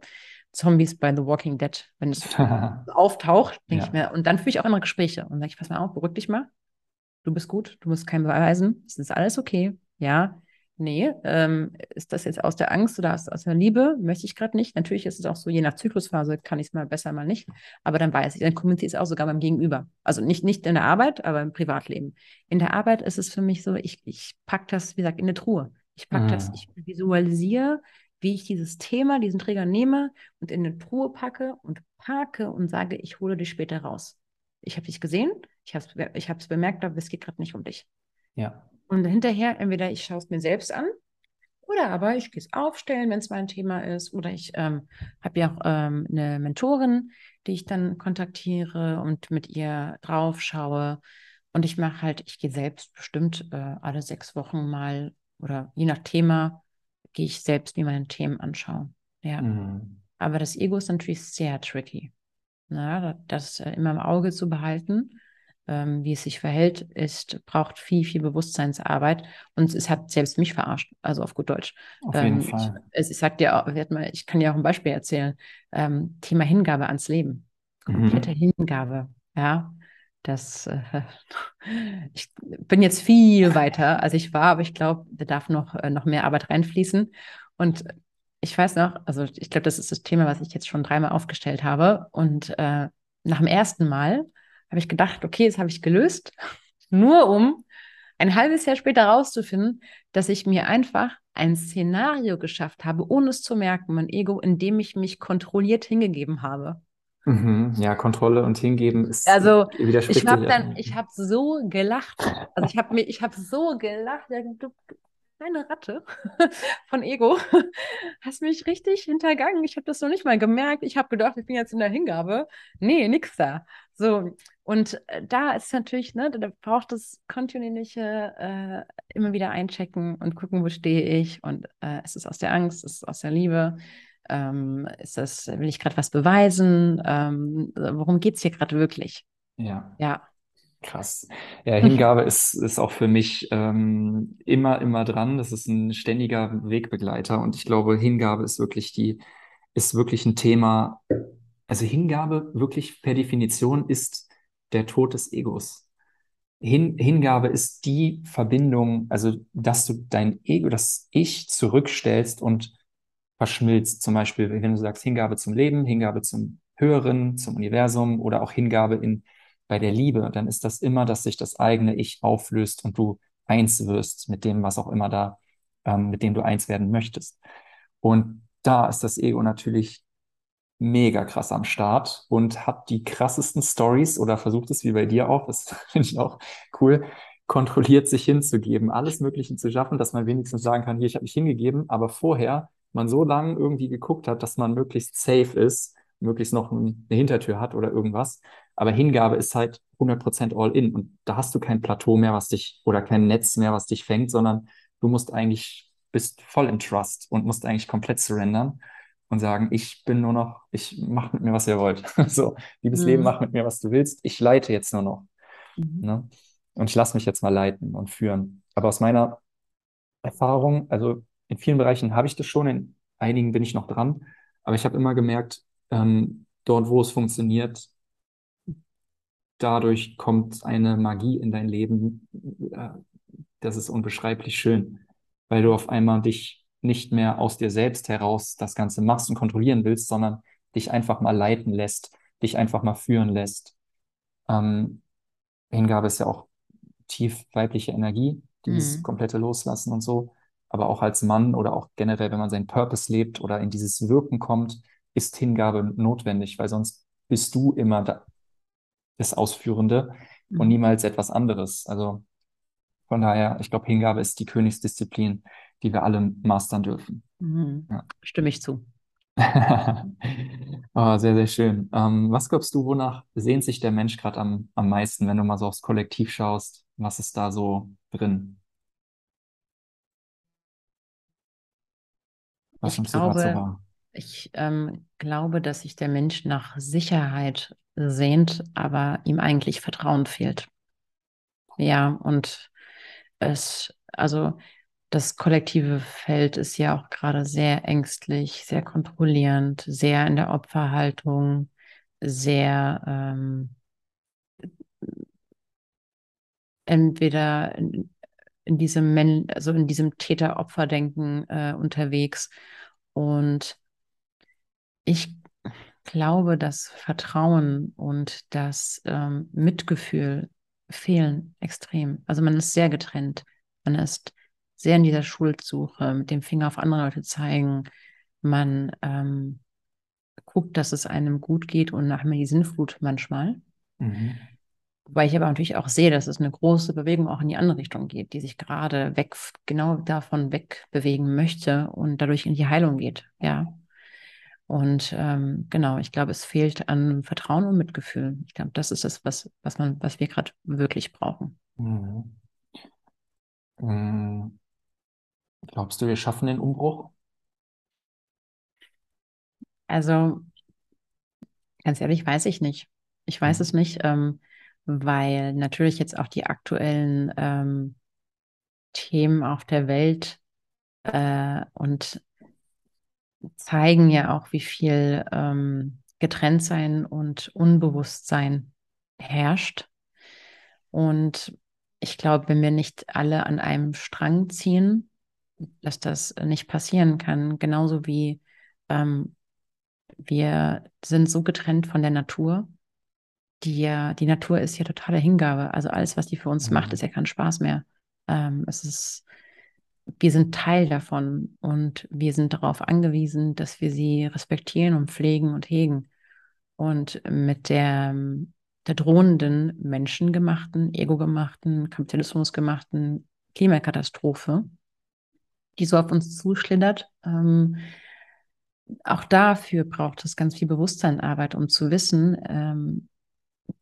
Zombies bei The Walking Dead, wenn es auftaucht, denke ja. ich mir, und dann führe ich auch immer Gespräche und sage ich, pass mal auf, beruhig dich mal. Du bist gut, du musst keinem beweisen, es ist alles okay. Ja, nee, ähm, ist das jetzt aus der Angst oder aus, aus der Liebe? Möchte ich gerade nicht. Natürlich ist es auch so, je nach Zyklusphase kann ich es mal besser, mal nicht. Aber dann weiß ich, dann kommuniziere ich es auch sogar beim Gegenüber. Also nicht, nicht in der Arbeit, aber im Privatleben. In der Arbeit ist es für mich so, ich, ich packe das, wie gesagt, in eine Truhe. Ich packe mhm. das, ich visualisiere, wie ich dieses Thema, diesen Träger nehme und in eine Truhe packe und parke und sage, ich hole dich später raus. Ich habe dich gesehen, ich habe es ich bemerkt, aber es geht gerade nicht um dich. Ja. Und hinterher, entweder ich schaue es mir selbst an oder aber ich gehe es aufstellen, wenn es mein Thema ist. Oder ich ähm, habe ja auch ähm, eine Mentorin, die ich dann kontaktiere und mit ihr drauf schaue. Und ich mache halt, ich gehe selbst bestimmt äh, alle sechs Wochen mal oder je nach Thema gehe ich selbst mir meine Themen anschauen. Ja. Mhm. Aber das Ego ist natürlich sehr tricky. Na, das äh, immer im Auge zu behalten ähm, wie es sich verhält, ist, braucht viel, viel Bewusstseinsarbeit. Und es hat selbst mich verarscht, also auf gut Deutsch. Auf jeden ähm, Fall. Ich, ich sag dir auch, ich kann dir auch ein Beispiel erzählen. Ähm, Thema Hingabe ans Leben. Komplette mhm. Hingabe. Ja. Das, äh, ich bin jetzt viel weiter, als ich war, aber ich glaube, da darf noch, äh, noch mehr Arbeit reinfließen. Und ich weiß noch, also ich glaube, das ist das Thema, was ich jetzt schon dreimal aufgestellt habe. Und äh, nach dem ersten Mal habe ich gedacht, okay, das habe ich gelöst, nur um ein halbes Jahr später herauszufinden, dass ich mir einfach ein Szenario geschafft habe, ohne es zu merken, mein Ego, in dem ich mich kontrolliert hingegeben habe. Mhm, ja, Kontrolle und hingeben ist also ich habe dann, ich habe so gelacht, also ich habe mir, ich habe so gelacht, du, kleine Ratte von Ego, hast mich richtig hintergangen. Ich habe das noch nicht mal gemerkt. Ich habe gedacht, ich bin jetzt in der Hingabe. Nee, nix da. So, und äh, da ist natürlich, ne, da braucht es kontinuierliche äh, immer wieder einchecken und gucken, wo stehe ich. Und äh, ist es aus der Angst, ist es aus der Liebe? Ähm, ist das, will ich gerade was beweisen? Ähm, worum geht es hier gerade wirklich? Ja. Ja. Krass. Ja, Hingabe ist, ist auch für mich ähm, immer, immer dran. Das ist ein ständiger Wegbegleiter und ich glaube, Hingabe ist wirklich die, ist wirklich ein Thema. Also Hingabe wirklich per Definition ist der Tod des Egos. Hin, Hingabe ist die Verbindung, also dass du dein Ego, das Ich zurückstellst und verschmilzt. Zum Beispiel, wenn du sagst Hingabe zum Leben, Hingabe zum Höheren, zum Universum oder auch Hingabe in bei der Liebe, dann ist das immer, dass sich das eigene Ich auflöst und du eins wirst mit dem, was auch immer da, ähm, mit dem du eins werden möchtest. Und da ist das Ego natürlich mega krass am Start und hat die krassesten Stories oder versucht es wie bei dir auch, das finde ich auch cool, kontrolliert sich hinzugeben, alles Mögliche zu schaffen, dass man wenigstens sagen kann, hier, ich habe mich hingegeben, aber vorher man so lange irgendwie geguckt hat, dass man möglichst safe ist, möglichst noch eine Hintertür hat oder irgendwas, aber Hingabe ist halt 100% all in und da hast du kein Plateau mehr, was dich oder kein Netz mehr, was dich fängt, sondern du musst eigentlich, bist voll in Trust und musst eigentlich komplett surrendern und sagen, ich bin nur noch, ich mach mit mir, was ihr wollt. so, liebes mhm. Leben, mach mit mir, was du willst. Ich leite jetzt nur noch. Mhm. Ne? Und ich lasse mich jetzt mal leiten und führen. Aber aus meiner Erfahrung, also in vielen Bereichen habe ich das schon, in einigen bin ich noch dran, aber ich habe immer gemerkt, ähm, dort, wo es funktioniert, dadurch kommt eine Magie in dein Leben. Äh, das ist unbeschreiblich schön, weil du auf einmal dich nicht mehr aus dir selbst heraus das Ganze machst und kontrollieren willst, sondern dich einfach mal leiten lässt, dich einfach mal führen lässt. Ähm, Hingabe ist ja auch tief weibliche Energie, dieses mhm. komplette Loslassen und so. Aber auch als Mann oder auch generell, wenn man seinen Purpose lebt oder in dieses Wirken kommt, ist Hingabe notwendig, weil sonst bist du immer da, das Ausführende mhm. und niemals etwas anderes. Also Von daher, ich glaube, Hingabe ist die Königsdisziplin, die wir alle mastern dürfen. Mhm. Ja. Stimme ich zu. oh, sehr, sehr schön. Ähm, was glaubst du, wonach sehnt sich der Mensch gerade am, am meisten, wenn du mal so aufs Kollektiv schaust? Was ist da so drin? Was Ich so glaube, wahr? ich ähm, glaube, dass sich der Mensch nach Sicherheit sehnt, aber ihm eigentlich Vertrauen fehlt. Ja, und es, also das kollektive Feld ist ja auch gerade sehr ängstlich, sehr kontrollierend, sehr in der Opferhaltung, sehr ähm, entweder in, in diesem Men also in diesem Täter-Opfer-Denken äh, unterwegs. Und ich glaube, dass Vertrauen und das ähm, Mitgefühl fehlen extrem. Also man ist sehr getrennt. Man ist sehr in dieser Schuldsuche, mit dem Finger auf andere Leute zeigen. Man ähm, guckt, dass es einem gut geht und nach mir die Sinnflut manchmal. Mhm. Weil ich aber natürlich auch sehe, dass es eine große Bewegung auch in die andere Richtung geht, die sich gerade weg, genau davon wegbewegen möchte und dadurch in die Heilung geht. Ja. Und ähm, genau, ich glaube, es fehlt an Vertrauen und Mitgefühl. Ich glaube, das ist das, was, was man, was wir gerade wirklich brauchen. Mhm. Mhm. Glaubst du, wir schaffen den Umbruch? Also, ganz ehrlich, weiß ich nicht. Ich weiß Mhm. es nicht, ähm, weil natürlich jetzt auch die aktuellen ähm, Themen auf der Welt äh, und zeigen ja auch, wie viel ähm, Getrenntsein und Unbewusstsein herrscht. Und ich glaube, wenn wir nicht alle an einem Strang ziehen, dass das nicht passieren kann. Genauso wie ähm, wir sind so getrennt von der Natur. Die, ja, die Natur ist ja totale Hingabe. Also alles, was die für uns macht, ist Mhm. ja kein Spaß mehr. Ähm, es ist wir sind Teil davon und wir sind darauf angewiesen, dass wir sie respektieren und pflegen und hegen. Und mit der, der drohenden menschengemachten, egogemachten, kapitalismusgemachten Klimakatastrophe, die so auf uns zuschlittert, ähm, auch dafür braucht es ganz viel Bewusstseinarbeit, um zu wissen, ähm,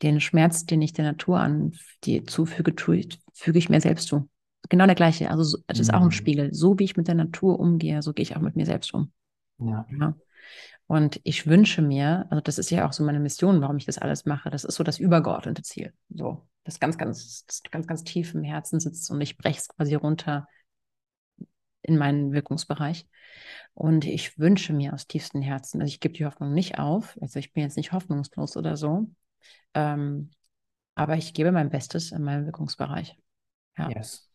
den Schmerz, den ich der Natur an die zufüge, tue, füge ich mir selbst zu genau der gleiche. Also so, es ist auch ein Mhm. Spiegel. So wie ich mit der Natur umgehe, so gehe ich auch mit mir selbst um. Ja. Ja. Und ich wünsche mir, also das ist ja auch so meine Mission, warum ich das alles mache. Das ist so das übergeordnete Ziel. So, das ganz, ganz, das ganz, ganz tief im Herzen sitzt und ich breche es quasi runter in meinen Wirkungsbereich. Und ich wünsche mir aus tiefstem Herzen, also ich gebe die Hoffnung nicht auf, also ich bin jetzt nicht hoffnungslos oder so, ähm, aber ich gebe mein Bestes in meinem Wirkungsbereich. Ja. Yes.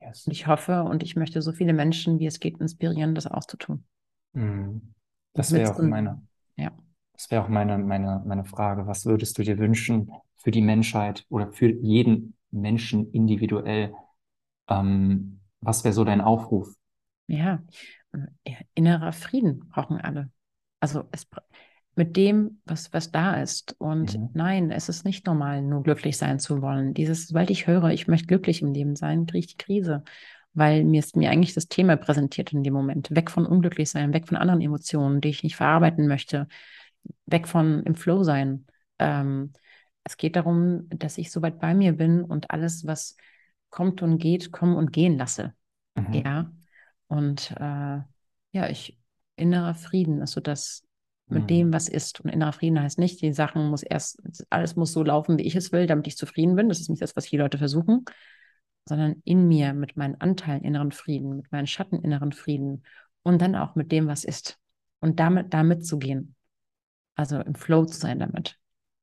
Yes. Und ich hoffe und ich möchte so viele Menschen, wie es geht, inspirieren, das auch zu tun. Mhm. Das wäre auch meine, Ja. das wäre auch meine, meine, meine Frage. Was würdest du dir wünschen für die Menschheit oder für jeden Menschen individuell? Ähm, was wäre so dein Aufruf? Ja, äh, innerer Frieden brauchen alle. Also es, mit dem, was, was da ist. Und Mhm. nein, es ist nicht normal, nur glücklich sein zu wollen. Dieses, sobald ich höre, ich möchte glücklich im Leben sein, kriege ich die Krise. Weil mir ist mir eigentlich das Thema präsentiert in dem Moment. Weg von unglücklich sein, weg von anderen Emotionen, die ich nicht verarbeiten möchte, weg von im Flow sein. Ähm, es geht darum, dass ich so weit bei mir bin und alles, was kommt und geht, kommen und gehen lasse. Mhm. Ja. Und äh, ja, ich, innerer Frieden ist so das mit Mhm. dem, was ist. Und innerer Frieden heißt nicht, die Sachen muss erst, alles muss so laufen, wie ich es will, damit ich zufrieden bin. Das ist nicht das, was viele Leute versuchen, sondern in mir mit meinen Anteilen inneren Frieden, mit meinen Schatten inneren Frieden und dann auch mit dem, was ist. Und damit, damit zu gehen. Also im Flow zu sein damit.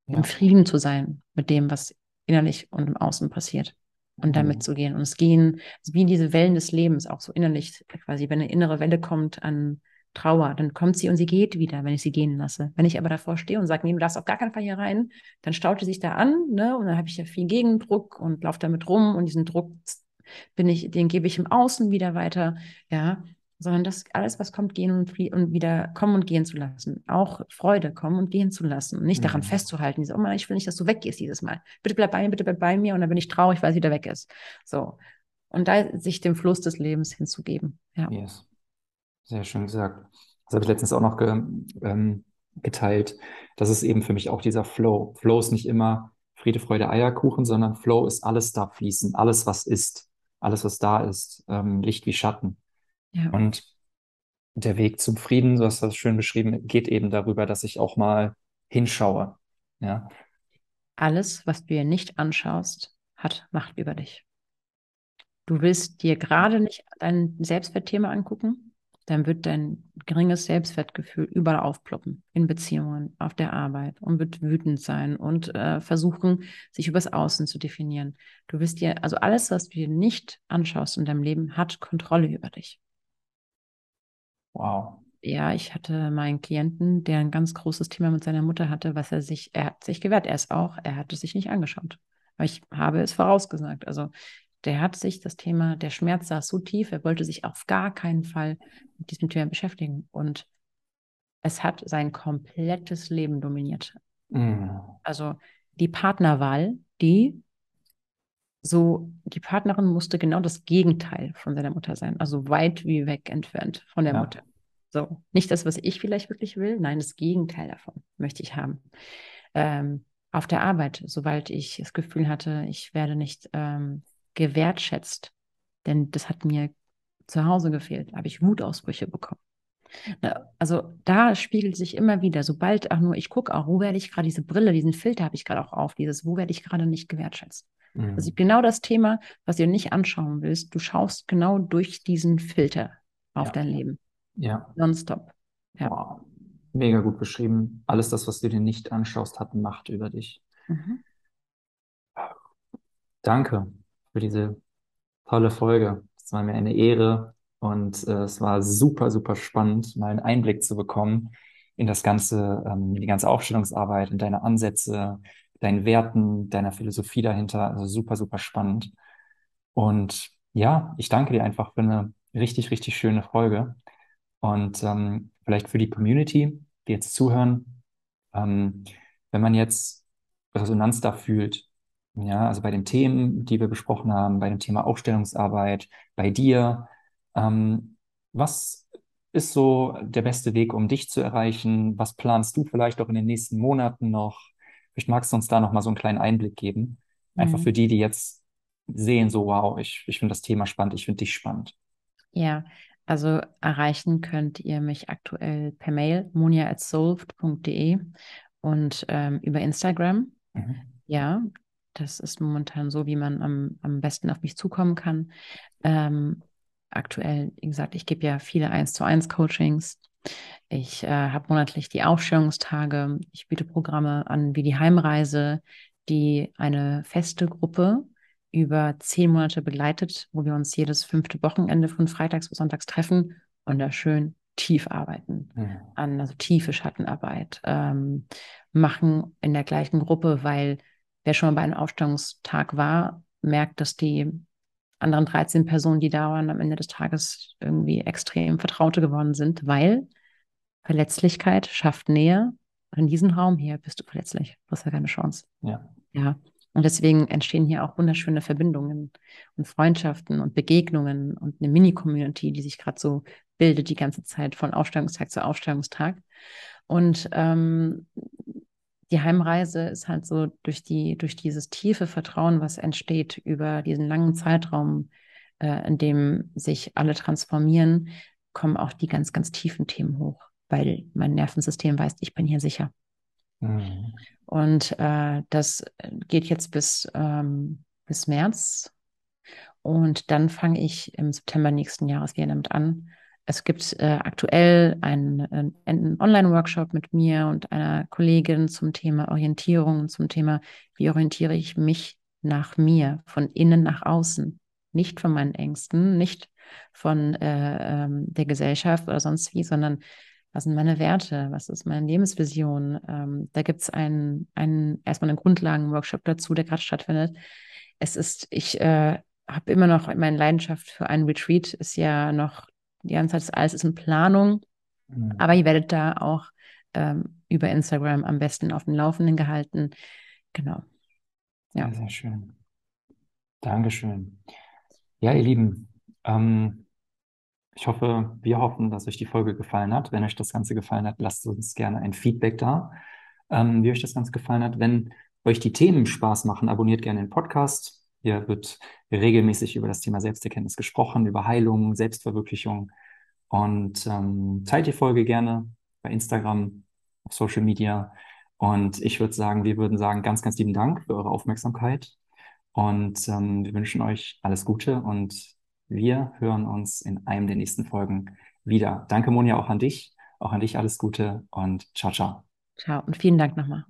Ja. Im Frieden zu sein mit dem, was innerlich und im Außen passiert. Und damit Mhm. zu gehen. Und es gehen, wie diese Wellen des Lebens, auch so innerlich, quasi, wenn eine innere Welle kommt an Trauer, dann kommt sie und sie geht wieder, wenn ich sie gehen lasse. Wenn ich aber davor stehe und sage, nee, du darfst auf gar keinen Fall hier rein, dann staut sie sich da an, ne? Und dann habe ich ja viel Gegendruck und laufe damit rum und diesen Druck bin ich, den gebe ich im Außen wieder weiter, ja. Sondern das alles, was kommt, gehen und, und wieder kommen und gehen zu lassen. Auch Freude kommen und gehen zu lassen. nicht daran mhm. festzuhalten, diese, oh Mann, ich will nicht, dass du weggehst dieses Mal. Bitte bleib bei mir, bitte bleib bei mir und dann bin ich traurig, weil es wieder weg ist. So. Und da sich dem Fluss des Lebens hinzugeben. Ja. Yes. Sehr schön gesagt. Das habe ich letztens auch noch ge, ähm, geteilt. Das ist eben für mich auch dieser Flow. Flow ist nicht immer Friede, Freude, Eierkuchen, sondern Flow ist alles da fließen, alles, was ist, alles, was da ist, ähm, Licht wie Schatten. Ja. Und der Weg zum Frieden, du hast das schön beschrieben, geht eben darüber, dass ich auch mal hinschaue. Ja. Alles, was du dir nicht anschaust, hat Macht über dich. Du willst dir gerade nicht dein Selbstwertthema angucken, dann wird dein geringes Selbstwertgefühl überall aufploppen, in Beziehungen, auf der Arbeit und wird wütend sein und äh, versuchen, sich übers Außen zu definieren. Du wirst dir, also alles, was du dir nicht anschaust in deinem Leben, hat Kontrolle über dich. Wow. Ja, ich hatte meinen Klienten, der ein ganz großes Thema mit seiner Mutter hatte, was er sich, er hat sich gewehrt, er ist auch, er hat es sich nicht angeschaut. Aber ich habe es vorausgesagt. Also der hat sich das Thema, der Schmerz saß so tief, er wollte sich auf gar keinen Fall mit diesem Thema beschäftigen. Und es hat sein komplettes Leben dominiert. Mhm. Also die Partnerwahl, die so, die Partnerin musste genau das Gegenteil von seiner Mutter sein, also weit wie weg entfernt von der ja. Mutter. So, nicht das, was ich vielleicht wirklich will, nein, das Gegenteil davon möchte ich haben. Ähm, auf der Arbeit, sobald ich das Gefühl hatte, ich werde nicht ähm, gewertschätzt, denn das hat mir zu Hause gefehlt, habe ich Wutausbrüche bekommen. Also da spiegelt sich immer wieder, sobald auch nur ich gucke, auch wo werde ich gerade diese Brille, diesen Filter habe ich gerade auch auf, dieses, wo werde ich gerade nicht gewertschätzt. Mhm. Also genau das Thema, was du nicht anschauen willst, du schaust genau durch diesen Filter auf ja. dein Leben. Ja. Nonstop. Ja. Wow. Mega gut beschrieben. Alles das, was du dir nicht anschaust, hat Macht über dich. Mhm. Danke für diese tolle Folge. Es war mir eine Ehre und äh, es war super, super spannend, mal einen Einblick zu bekommen in das ganze, ähm, in die ganze Aufstellungsarbeit, in deine Ansätze, deinen Werten, deiner Philosophie dahinter. Also super, super spannend. Und ja, ich danke dir einfach für eine richtig, richtig schöne Folge. Und ähm, vielleicht für die Community, die jetzt zuhören, ähm, wenn man jetzt Resonanz da fühlt, ja, also bei den Themen, die wir besprochen haben, bei dem Thema Aufstellungsarbeit, bei dir, ähm, was ist so der beste Weg, um dich zu erreichen? Was planst du vielleicht auch in den nächsten Monaten noch? Vielleicht magst du uns da noch mal so einen kleinen Einblick geben. Einfach mhm. für die, die jetzt sehen, so wow, ich, ich finde das Thema spannend, ich finde dich spannend. Ja, also erreichen könnt ihr mich aktuell per Mail monia@solved.de und ähm, über Instagram. Mhm. Ja, das ist momentan so, wie man am, am besten auf mich zukommen kann. Ähm, aktuell, wie gesagt, ich gebe ja viele 1 zu 1 Coachings. Ich äh, habe monatlich die Aufstellungstage. Ich biete Programme an wie die Heimreise, die eine feste Gruppe über zehn Monate begleitet, wo wir uns jedes fünfte Wochenende von Freitags bis Sonntags treffen und da schön tief arbeiten, mhm. an also tiefe Schattenarbeit ähm, machen in der gleichen Gruppe, weil wer schon mal bei einem Aufstellungstag war, merkt, dass die anderen 13 Personen, die da waren, am Ende des Tages irgendwie extrem Vertraute geworden sind, weil Verletzlichkeit schafft Nähe. Und in diesem Raum hier bist du verletzlich. Du hast ja keine Chance. Ja. Ja. Und deswegen entstehen hier auch wunderschöne Verbindungen und Freundschaften und Begegnungen und eine Mini-Community, die sich gerade so bildet die ganze Zeit von Aufstellungstag zu Aufstellungstag. Und ähm, die Heimreise ist halt so durch die, durch dieses tiefe Vertrauen, was entsteht über diesen langen Zeitraum, äh, in dem sich alle transformieren, kommen auch die ganz, ganz tiefen Themen hoch, weil mein Nervensystem weiß, ich bin hier sicher. Mhm. Und äh, das geht jetzt bis, ähm, bis März. Und dann fange ich im September nächsten Jahres wieder damit an, es gibt äh, aktuell einen, einen Online-Workshop mit mir und einer Kollegin zum Thema Orientierung, zum Thema, wie orientiere ich mich nach mir, von innen nach außen, nicht von meinen Ängsten, nicht von äh, ähm, der Gesellschaft oder sonst wie, sondern was sind meine Werte, was ist meine Lebensvision. Ähm, da gibt es einen, einen, erstmal einen Grundlagen-Workshop dazu, der gerade stattfindet. Es ist, ich äh, habe immer noch meine Leidenschaft für einen Retreat, ist ja noch die ganze Zeit, alles ist in Planung. Mhm. Aber ihr werdet da auch ähm, über Instagram am besten auf dem Laufenden gehalten. Genau. Ja, sehr, sehr schön. Dankeschön. Ja, ihr Lieben, ähm, ich hoffe, wir hoffen, dass euch die Folge gefallen hat. Wenn euch das Ganze gefallen hat, lasst uns gerne ein Feedback da, ähm, wie euch das Ganze gefallen hat. Wenn euch die Themen Spaß machen, abonniert gerne den Podcast. Hier wird regelmäßig über das Thema Selbsterkenntnis gesprochen, über Heilung, Selbstverwirklichung. Und ähm, teilt die Folge gerne bei Instagram, auf Social Media. Und ich würde sagen, wir würden sagen, ganz, ganz lieben Dank für eure Aufmerksamkeit. Und ähm, wir wünschen euch alles Gute und wir hören uns in einem der nächsten Folgen wieder. Danke, Monja, auch an dich. Auch an dich alles Gute und ciao, ciao. Ciao und vielen Dank nochmal.